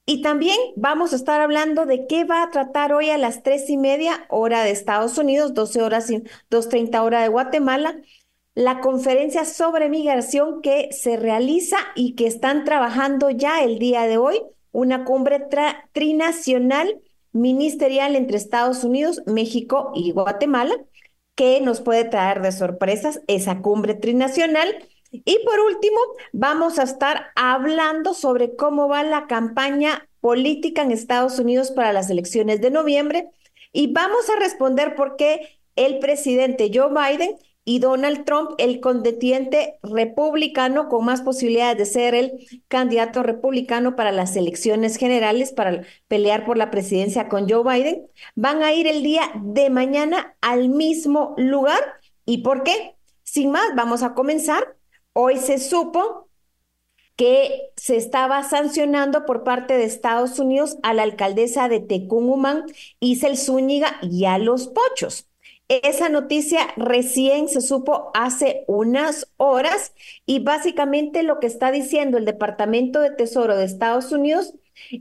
y también vamos a estar hablando de qué va a tratar hoy a las tres y media hora de Estados Unidos, 12 horas y 2.30 hora de Guatemala, la conferencia sobre migración que se realiza y que están trabajando ya el día de hoy, una cumbre trinacional ministerial entre Estados Unidos, México y Guatemala, que nos puede traer de sorpresas esa cumbre trinacional y por último, vamos a estar hablando sobre cómo va la campaña política en Estados Unidos para las elecciones de noviembre y vamos a responder por qué el presidente Joe Biden y Donald Trump, el contendiente republicano con más posibilidades de ser el candidato republicano para las elecciones generales, para pelear por la presidencia con Joe Biden, van a ir el día de mañana al mismo lugar. ¿Y por qué? Sin más, vamos a comenzar Hoy se supo que se estaba sancionando por parte de Estados Unidos a la alcaldesa de Tecumumán, Isel Zúñiga, y a los pochos. Esa noticia recién se supo hace unas horas y básicamente lo que está diciendo el Departamento de Tesoro de Estados Unidos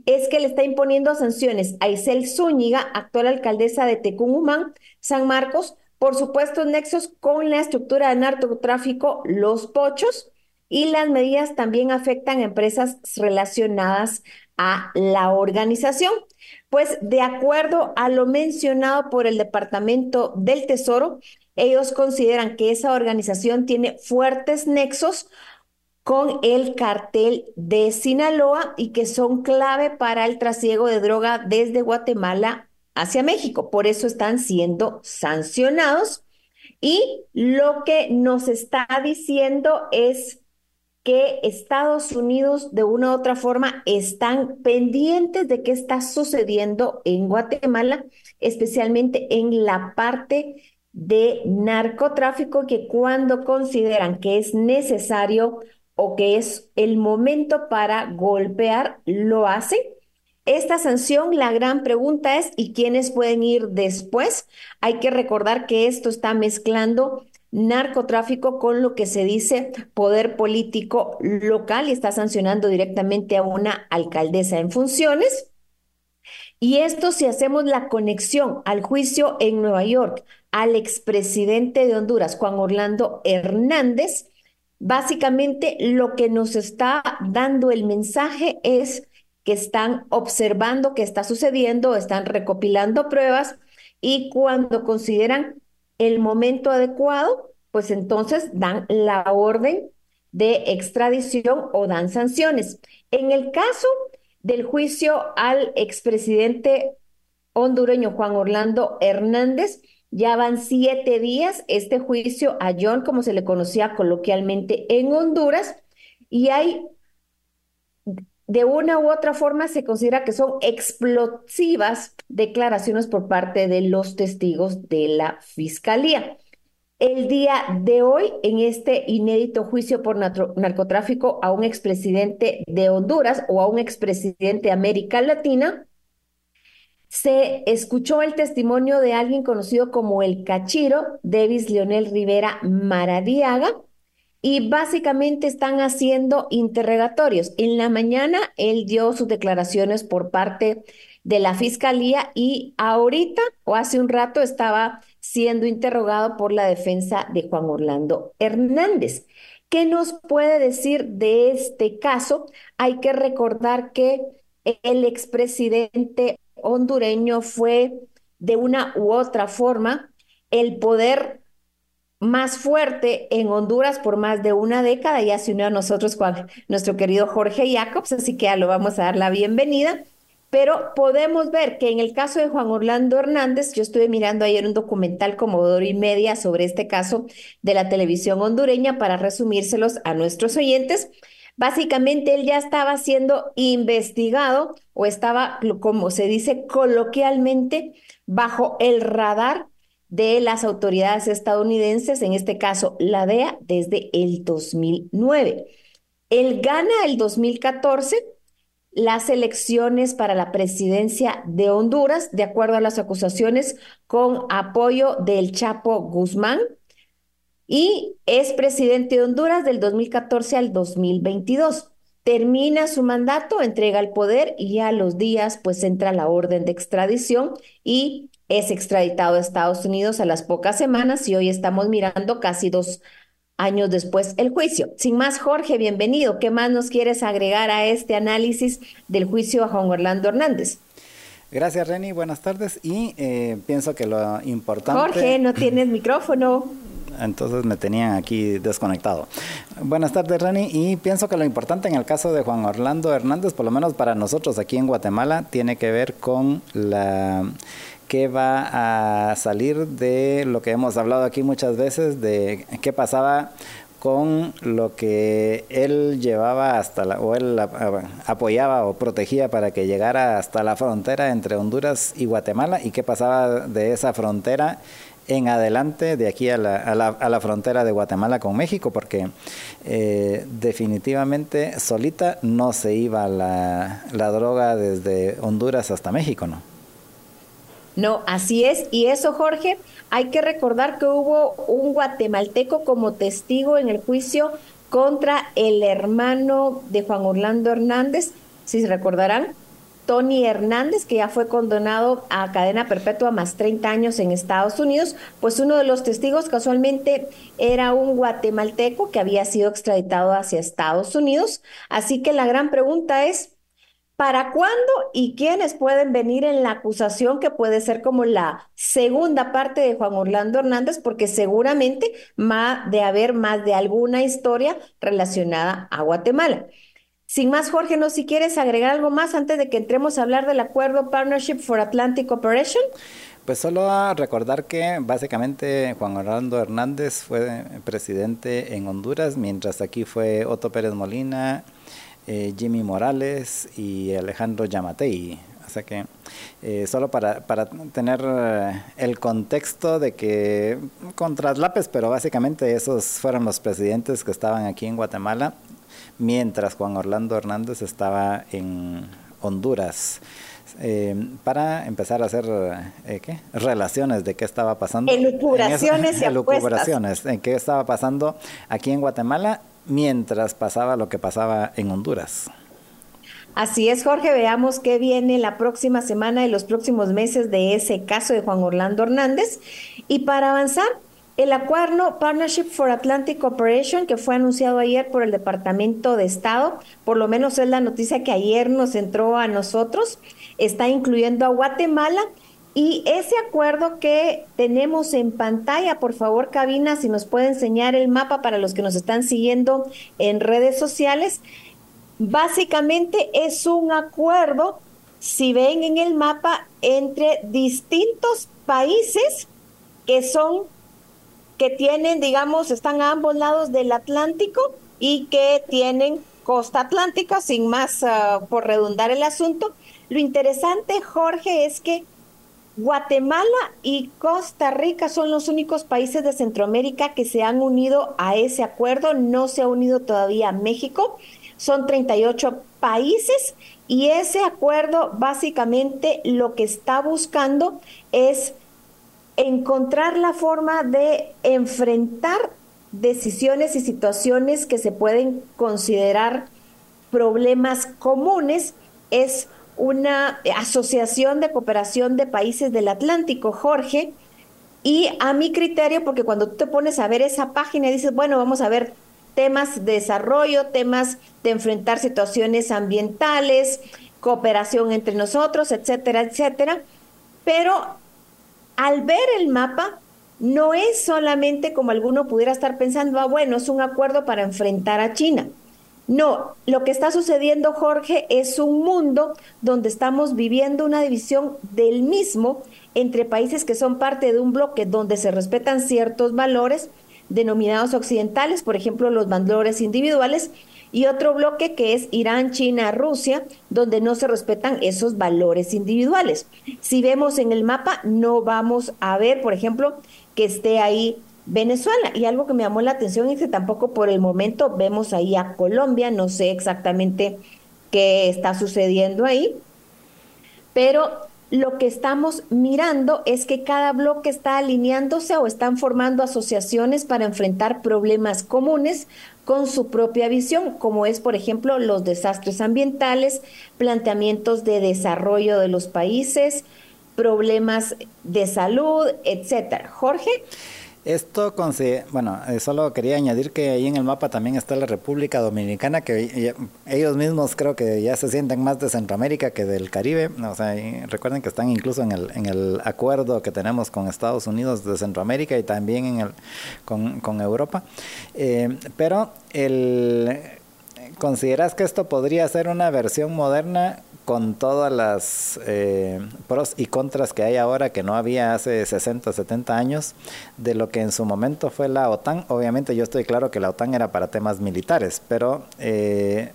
es que le está imponiendo sanciones a Isel Zúñiga, actual alcaldesa de Tecumumán, San Marcos, por supuesto, nexos con la estructura de narcotráfico, los pochos, y las medidas también afectan a empresas relacionadas a la organización. Pues de acuerdo a lo mencionado por el Departamento del Tesoro, ellos consideran que esa organización tiene fuertes nexos con el cartel de Sinaloa y que son clave para el trasiego de droga desde Guatemala hacia México. Por eso están siendo sancionados. Y lo que nos está diciendo es que Estados Unidos de una u otra forma están pendientes de qué está sucediendo en Guatemala, especialmente en la parte de narcotráfico, que cuando consideran que es necesario o que es el momento para golpear, lo hacen esta sanción, la gran pregunta es, ¿y quiénes pueden ir después? Hay que recordar que esto está mezclando narcotráfico con lo que se dice poder político local y está sancionando directamente a una alcaldesa en funciones. Y esto si hacemos la conexión al juicio en Nueva York al expresidente de Honduras, Juan Orlando Hernández, básicamente lo que nos está dando el mensaje es están observando qué está sucediendo, están recopilando pruebas y cuando consideran el momento adecuado, pues entonces dan la orden de extradición o dan sanciones. En el caso del juicio al expresidente hondureño Juan Orlando Hernández, ya van siete días este juicio a John, como se le conocía coloquialmente en Honduras, y hay de una u otra forma se considera que son explosivas declaraciones por parte de los testigos de la fiscalía. el día de hoy en este inédito juicio por narcotráfico a un expresidente de Honduras o a un expresidente de América Latina, se escuchó el testimonio de alguien conocido como el Cachiro, Davis Leonel Rivera Maradiaga, y básicamente están haciendo interrogatorios. En la mañana él dio sus declaraciones por parte de la fiscalía y ahorita o hace un rato estaba siendo interrogado por la defensa de Juan Orlando Hernández. ¿Qué nos puede decir de este caso? Hay que recordar que el expresidente hondureño fue de una u otra forma el poder más fuerte en Honduras por más de una década. Ya se unió a nosotros Juan, nuestro querido Jorge Jacobs, así que ya lo vamos a dar la bienvenida. Pero podemos ver que en el caso de Juan Orlando Hernández, yo estuve mirando ayer un documental como de y media sobre este caso de la televisión hondureña para resumírselos a nuestros oyentes. Básicamente él ya estaba siendo investigado o estaba, como se dice coloquialmente, bajo el radar de las autoridades estadounidenses, en este caso la DEA, desde el 2009. Él gana el 2014 las elecciones para la presidencia de Honduras, de acuerdo a las acusaciones, con apoyo del Chapo Guzmán, y es presidente de Honduras del 2014 al 2022. Termina su mandato, entrega el poder y a los días pues entra la orden de extradición y es extraditado a Estados Unidos a las pocas semanas y hoy estamos mirando casi dos años después el juicio. Sin más, Jorge, bienvenido. ¿Qué más nos quieres agregar a este análisis del juicio a Juan Orlando Hernández? Gracias, Reni. Buenas tardes. Y eh, pienso que lo importante. Jorge, no tienes micrófono. Entonces me tenían aquí desconectado. Buenas tardes, Reni. Y pienso que lo importante en el caso de Juan Orlando Hernández, por lo menos para nosotros aquí en Guatemala, tiene que ver con la qué va a salir de lo que hemos hablado aquí muchas veces, de qué pasaba con lo que él llevaba hasta la, o él apoyaba o protegía para que llegara hasta la frontera entre Honduras y Guatemala y qué pasaba de esa frontera en adelante de aquí a la, a la, a la frontera de Guatemala con México, porque eh, definitivamente solita no se iba la, la droga desde Honduras hasta México, ¿no? No, así es. Y eso, Jorge, hay que recordar que hubo un guatemalteco como testigo en el juicio contra el hermano de Juan Orlando Hernández, si se recordarán, Tony Hernández, que ya fue condenado a cadena perpetua más 30 años en Estados Unidos, pues uno de los testigos casualmente era un guatemalteco que había sido extraditado hacia Estados Unidos. Así que la gran pregunta es, ¿Para cuándo y quiénes pueden venir en la acusación que puede ser como la segunda parte de Juan Orlando Hernández? Porque seguramente va de haber más de alguna historia relacionada a Guatemala. Sin más, Jorge, no si quieres agregar algo más antes de que entremos a hablar del acuerdo Partnership for Atlantic Operation. Pues solo recordar que básicamente Juan Orlando Hernández fue presidente en Honduras, mientras aquí fue Otto Pérez Molina, eh, Jimmy Morales y Alejandro Yamatei. O sea que eh, solo para, para, tener eh, el contexto de que con traslapes, pero básicamente esos fueron los presidentes que estaban aquí en Guatemala, mientras Juan Orlando Hernández estaba en Honduras. para empezar a hacer ¿qué? relaciones de qué estaba pasando. Elucubraciones en Elucubraciones, en qué estaba pasando aquí en Guatemala mientras pasaba lo que pasaba en Honduras. Así es, Jorge, veamos qué viene la próxima semana y los próximos meses de ese caso de Juan Orlando Hernández. Y para avanzar, el acuerdo Partnership for Atlantic Cooperation, que fue anunciado ayer por el Departamento de Estado, por lo menos es la noticia que ayer nos entró a nosotros, está incluyendo a Guatemala y ese acuerdo que tenemos en pantalla, por favor, cabina, si nos puede enseñar el mapa para los que nos están siguiendo en redes sociales, básicamente es un acuerdo, si ven en el mapa, entre distintos países que son, que tienen, digamos, están a ambos lados del Atlántico y que tienen costa atlántica, sin más ah, por redundar el asunto. Lo interesante, Jorge, es que Guatemala y Costa Rica son los únicos países de Centroamérica que se han unido a ese acuerdo. No se ha unido todavía México. Son 38 países y ese acuerdo básicamente lo que está buscando es encontrar la forma de enfrentar decisiones y situaciones que se pueden considerar problemas comunes. Es una asociación de cooperación de países del Atlántico, Jorge, y a mi criterio, porque cuando tú te pones a ver esa página y dices, bueno, vamos a ver temas de desarrollo, temas de enfrentar situaciones ambientales, cooperación entre nosotros, etcétera, etcétera, pero al ver el mapa, no es solamente como alguno pudiera estar pensando, ah, bueno, es un acuerdo para enfrentar a China. No, lo que está sucediendo, Jorge, es un mundo donde estamos viviendo una división del mismo entre países que son parte de un bloque donde se respetan ciertos valores denominados occidentales, por ejemplo, los valores individuales, y otro bloque que es Irán, China, Rusia, donde no se respetan esos valores individuales. Si vemos en el mapa, no vamos a ver, por ejemplo, que esté ahí Venezuela. Y algo que me llamó la atención es que tampoco por el momento vemos ahí a Colombia, no sé exactamente qué está sucediendo ahí, pero lo que estamos mirando es que cada bloque está alineándose o están formando asociaciones para enfrentar problemas comunes con su propia visión, como es, por ejemplo, los desastres ambientales, planteamientos de desarrollo de los países, problemas de salud, etcétera. Jorge. Esto, bueno, eh, solo quería añadir que ahí en el mapa también está la República Dominicana, que ellos mismos creo que ya se sienten más de Centroamérica que del Caribe. O sea, recuerden que están incluso en el, en el acuerdo que tenemos con Estados Unidos de Centroamérica y también en el, con, Europa. Eh, pero el, ¿consideras que esto podría ser una versión moderna con todas las eh, pros y contras que hay ahora que no había hace 60, 70 años de lo que en su momento fue la OTAN. Obviamente yo estoy claro que la OTAN era para temas militares, pero eh,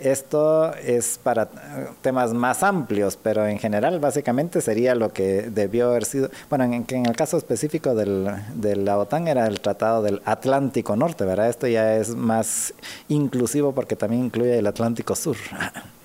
esto es para temas más amplios, pero en general básicamente sería lo que debió haber sido, bueno, en, en el caso específico del, de la OTAN era el Tratado del Atlántico Norte, ¿verdad? Esto ya es más inclusivo porque también incluye el Atlántico Sur.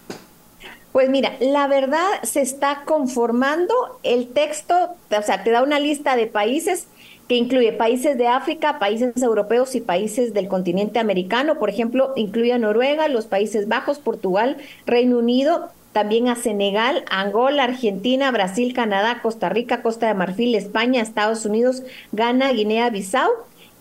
Pues mira, la verdad se está conformando el texto, o sea, te da una lista de países que incluye países de África, países europeos y países del continente americano. Por ejemplo, incluye a Noruega, los Países Bajos, Portugal, Reino Unido, también a Senegal, Angola, Argentina, Brasil, Canadá, Costa Rica, Costa de Marfil, España, Estados Unidos, Ghana, Guinea-Bissau,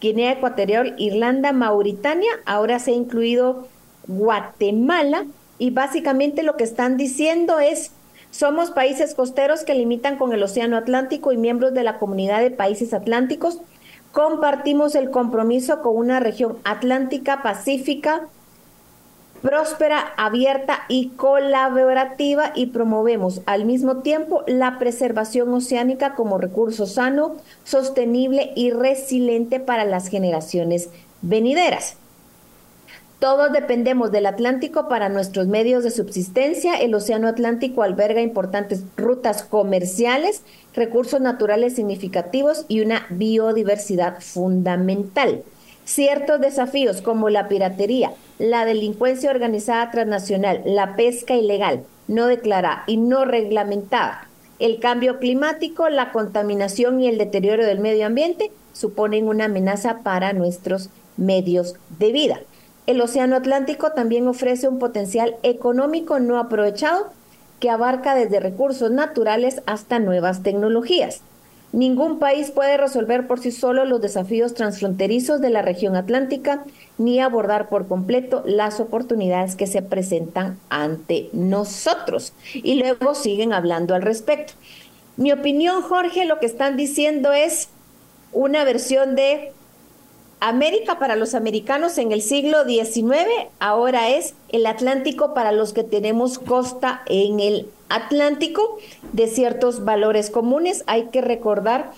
Guinea Ecuatorial, Irlanda, Mauritania. Ahora se ha incluido Guatemala y básicamente lo que están diciendo es, somos países costeros que limitan con el Océano Atlántico y miembros de la comunidad de países atlánticos. Compartimos el compromiso con una región atlántica, pacífica, próspera, abierta y colaborativa y promovemos al mismo tiempo la preservación oceánica como recurso sano, sostenible y resiliente para las generaciones venideras. Todos dependemos del Atlántico para nuestros medios de subsistencia. El Océano Atlántico alberga importantes rutas comerciales, recursos naturales significativos y una biodiversidad fundamental. Ciertos desafíos como la piratería, la delincuencia organizada transnacional, la pesca ilegal, no declarada y no reglamentada, el cambio climático, la contaminación y el deterioro del medio ambiente suponen una amenaza para nuestros medios de vida. El Océano Atlántico también ofrece un potencial económico no aprovechado que abarca desde recursos naturales hasta nuevas tecnologías. Ningún país puede resolver por sí solo los desafíos transfronterizos de la región atlántica ni abordar por completo las oportunidades que se presentan ante nosotros. Y luego siguen hablando al respecto. Mi opinión, Jorge, lo que están diciendo es una versión de América para los americanos en el siglo XIX ahora es el Atlántico para los que tenemos costa en el Atlántico de ciertos valores comunes. Hay que recordar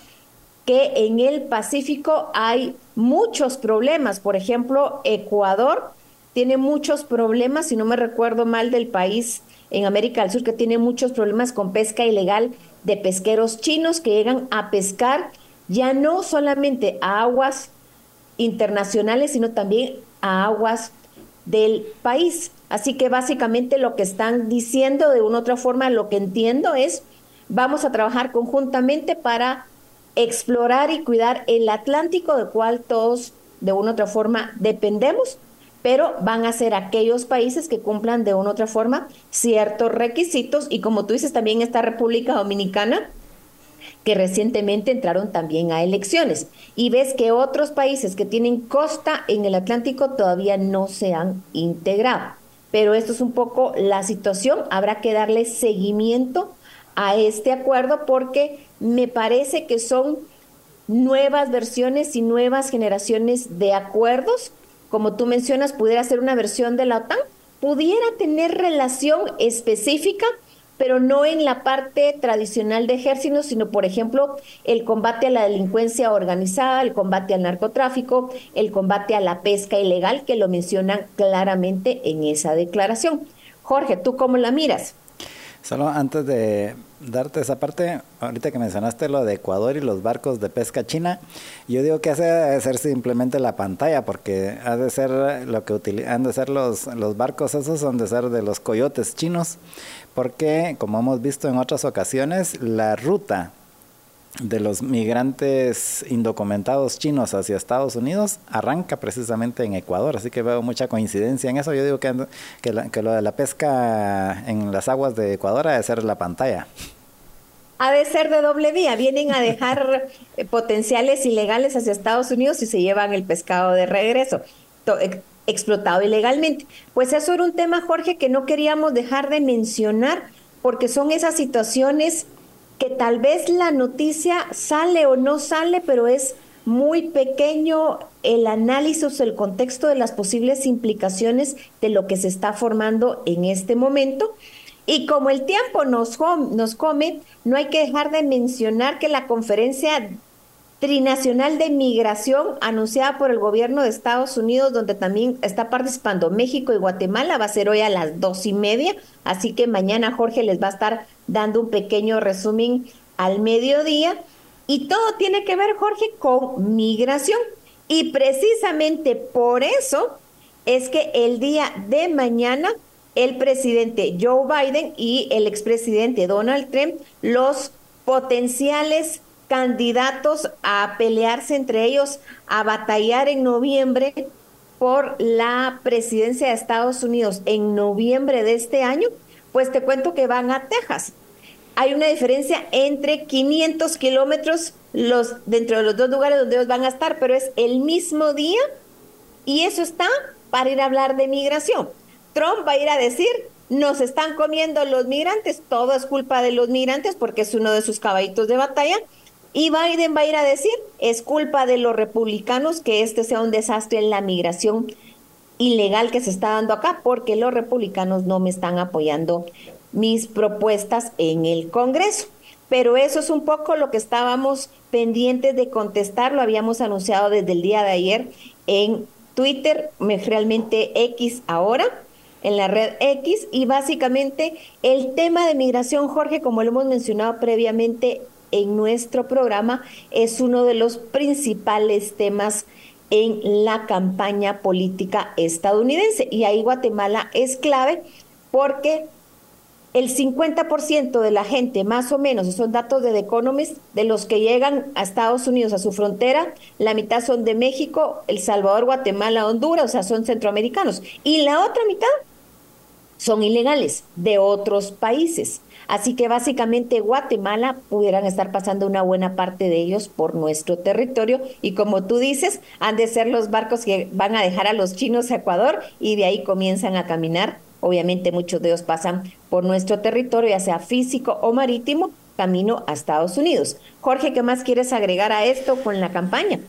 que en el Pacífico hay muchos problemas. Por ejemplo, Ecuador tiene muchos problemas, si no me recuerdo mal, del país en América del Sur que tiene muchos problemas con pesca ilegal de pesqueros chinos que llegan a pescar ya no solamente a aguas internacionales, sino también a aguas del país. Así que básicamente lo que están diciendo de una otra forma, lo que entiendo es, vamos a trabajar conjuntamente para explorar y cuidar el Atlántico, del cual todos de una u otra forma dependemos, pero van a ser aquellos países que cumplan de una otra forma ciertos requisitos y como tú dices también esta República Dominicana que recientemente entraron también a elecciones. Y ves que otros países que tienen costa en el Atlántico todavía no se han integrado. Pero esto es un poco la situación. Habrá que darle seguimiento a este acuerdo porque me parece que son nuevas versiones y nuevas generaciones de acuerdos. Como tú mencionas, pudiera ser una versión de la OTAN, pudiera tener relación específica pero no en la parte tradicional de ejército, sino por ejemplo el combate a la delincuencia organizada, el combate al narcotráfico, el combate a la pesca ilegal, que lo mencionan claramente en esa declaración. Jorge, ¿tú cómo la miras? Solo antes de darte esa parte, ahorita que mencionaste lo de Ecuador y los barcos de pesca china, yo digo que hace de ser simplemente la pantalla, porque ha de ser lo que han de ser los, los barcos esos, han de ser de los coyotes chinos, porque como hemos visto en otras ocasiones, la ruta de los migrantes indocumentados chinos hacia Estados Unidos arranca precisamente en Ecuador, así que veo mucha coincidencia en eso. Yo digo que, que, lo de la pesca en las aguas de Ecuador ha de ser la pantalla. Ha de ser de doble vía, vienen a dejar eh, potenciales ilegales hacia Estados Unidos y se llevan el pescado de regreso, explotado ilegalmente. Pues eso era un tema, Jorge, que no queríamos dejar de mencionar porque son esas situaciones que tal vez la noticia sale o no sale, pero es muy pequeño el análisis, el contexto de las posibles implicaciones de lo que se está formando en este momento. Y como el tiempo nos, nos come, no hay que dejar de mencionar que la conferencia trinacional de migración anunciada por el gobierno de Estados Unidos, donde también está participando México y Guatemala, va a ser hoy a las dos y media, así que mañana Jorge les va a estar dando un pequeño resumen al mediodía. Y todo tiene que ver, Jorge, con migración. Y precisamente por eso es que el día de mañana el presidente Joe Biden y el expresidente Donald Trump, los potenciales candidatos a pelearse entre ellos, a batallar en noviembre por la presidencia de Estados Unidos en noviembre de este año, pues te cuento que van a Texas. Hay una diferencia entre 500 kilómetros los, dentro de los dos lugares donde ellos van a estar, pero es el mismo día y eso está para ir a hablar de migración. Trump va a ir a decir, nos están comiendo los migrantes, todo es culpa de los migrantes porque es uno de sus caballitos de batalla. Y Biden va a ir a decir, es culpa de los republicanos que este sea un desastre en la migración ilegal que se está dando acá, porque los republicanos no me están apoyando mis propuestas en el Congreso. Pero eso es un poco lo que estábamos pendientes de contestar, lo habíamos anunciado desde el día de ayer en Twitter, realmente X ahora, en la red X, y básicamente el tema de migración, Jorge, como lo hemos mencionado previamente, en nuestro programa es uno de los principales temas en la campaña política estadounidense. Y ahí Guatemala es clave porque el 50% de la gente, más o menos, son datos de The Economist, de los que llegan a Estados Unidos, a su frontera, la mitad son de México, El Salvador, Guatemala, Honduras, o sea, son centroamericanos. Y la otra mitad son ilegales de otros países. Así que básicamente Guatemala pudieran estar pasando una buena parte de ellos por nuestro territorio y como tú dices, han de ser los barcos que van a dejar a los chinos a Ecuador y de ahí comienzan a caminar. Obviamente muchos de ellos pasan por nuestro territorio, ya sea físico o marítimo, camino a Estados Unidos. Jorge, ¿qué más quieres agregar a esto con la campaña?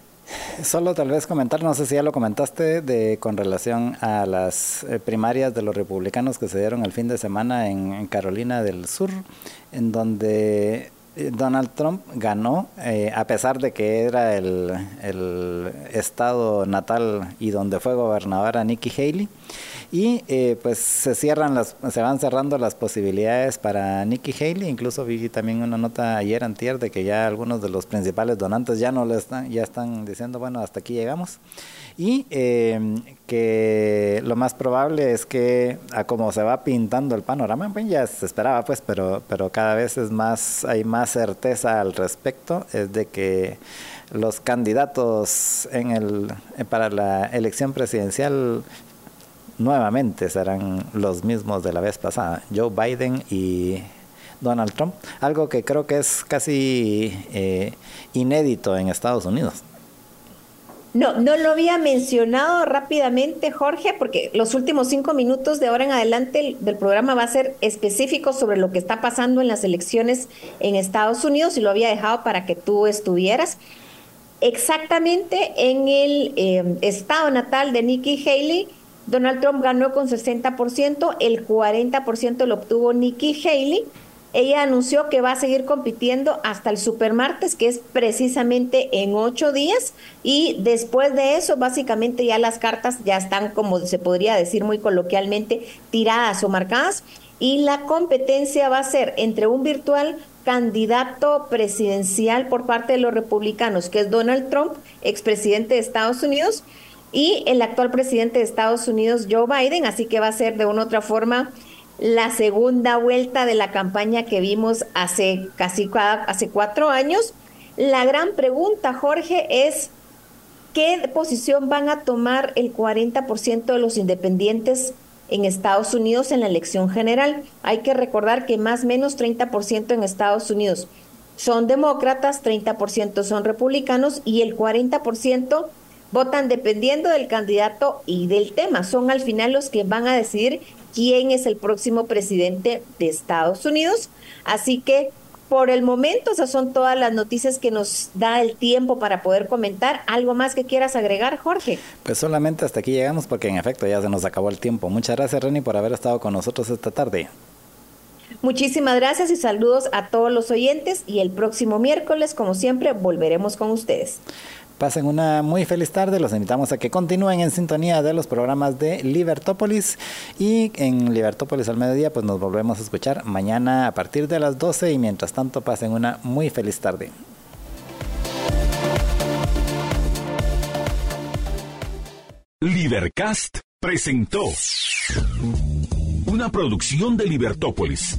Solo tal vez comentar, no sé si ya lo comentaste, de con relación a las eh, primarias de los republicanos que se dieron el fin de semana en, Carolina del Sur, en donde eh, Donald Trump ganó, eh, a pesar de que era el, el, estado natal y donde fue gobernadora Nikki Haley. Y eh, pues se cierran las, se van cerrando las posibilidades para Nikki Haley. Incluso vi también una nota ayer antier de que ya algunos de los principales donantes ya no le están, ya están diciendo bueno hasta aquí llegamos. Y eh, que lo más probable es que a como se va pintando el panorama, pues ya se esperaba pues, pero, pero cada vez es más, hay más certeza al respecto, es de que los candidatos en el, para la elección presidencial nuevamente serán los mismos de la vez pasada, Joe Biden y Donald Trump, algo que creo que es casi eh, inédito en Estados Unidos. No, no lo había mencionado rápidamente, Jorge, porque los últimos cinco minutos de ahora en adelante del programa va a ser específico sobre lo que está pasando en las elecciones en Estados Unidos y lo había dejado para que tú estuvieras. Exactamente en el eh, estado natal de Nikki Haley, Donald Trump ganó con 60%, el 40% lo obtuvo Nikki Haley. Ella anunció que va a seguir compitiendo hasta el supermartes, que es precisamente en ocho días, y después de eso, básicamente ya las cartas ya están, como se podría decir muy coloquialmente, tiradas o marcadas, y la competencia va a ser entre un virtual candidato presidencial por parte de los republicanos, que es Donald Trump, expresidente de Estados Unidos, y el actual presidente de Estados Unidos, Joe Biden, así que va a ser de una u otra forma la segunda vuelta de la campaña que vimos hace casi hace cuatro años. La gran pregunta, Jorge, es ¿qué posición van a tomar el 40% de los independientes en Estados Unidos en la elección general? Hay que recordar que más o menos 30% en Estados Unidos son demócratas, 30% son republicanos y el 40% votan dependiendo del candidato y del tema. Son al final los que van a decidir quién es el próximo presidente de Estados Unidos. Así que por el momento esas son todas las noticias que nos da el tiempo para poder comentar. ¿Algo más que quieras agregar, Jorge? Pues solamente hasta aquí llegamos porque en efecto ya se nos acabó el tiempo. Muchas gracias, Reni, por haber estado con nosotros esta tarde. Muchísimas gracias y saludos a todos los oyentes y el próximo miércoles, como siempre, volveremos con ustedes. Pasen una muy feliz tarde. Los invitamos a que continúen en sintonía de los programas de Libertópolis. Y en Libertópolis al mediodía, pues nos volvemos a escuchar mañana a partir de las 12. Y mientras tanto, pasen una muy feliz tarde. Libercast presentó una producción de Libertópolis.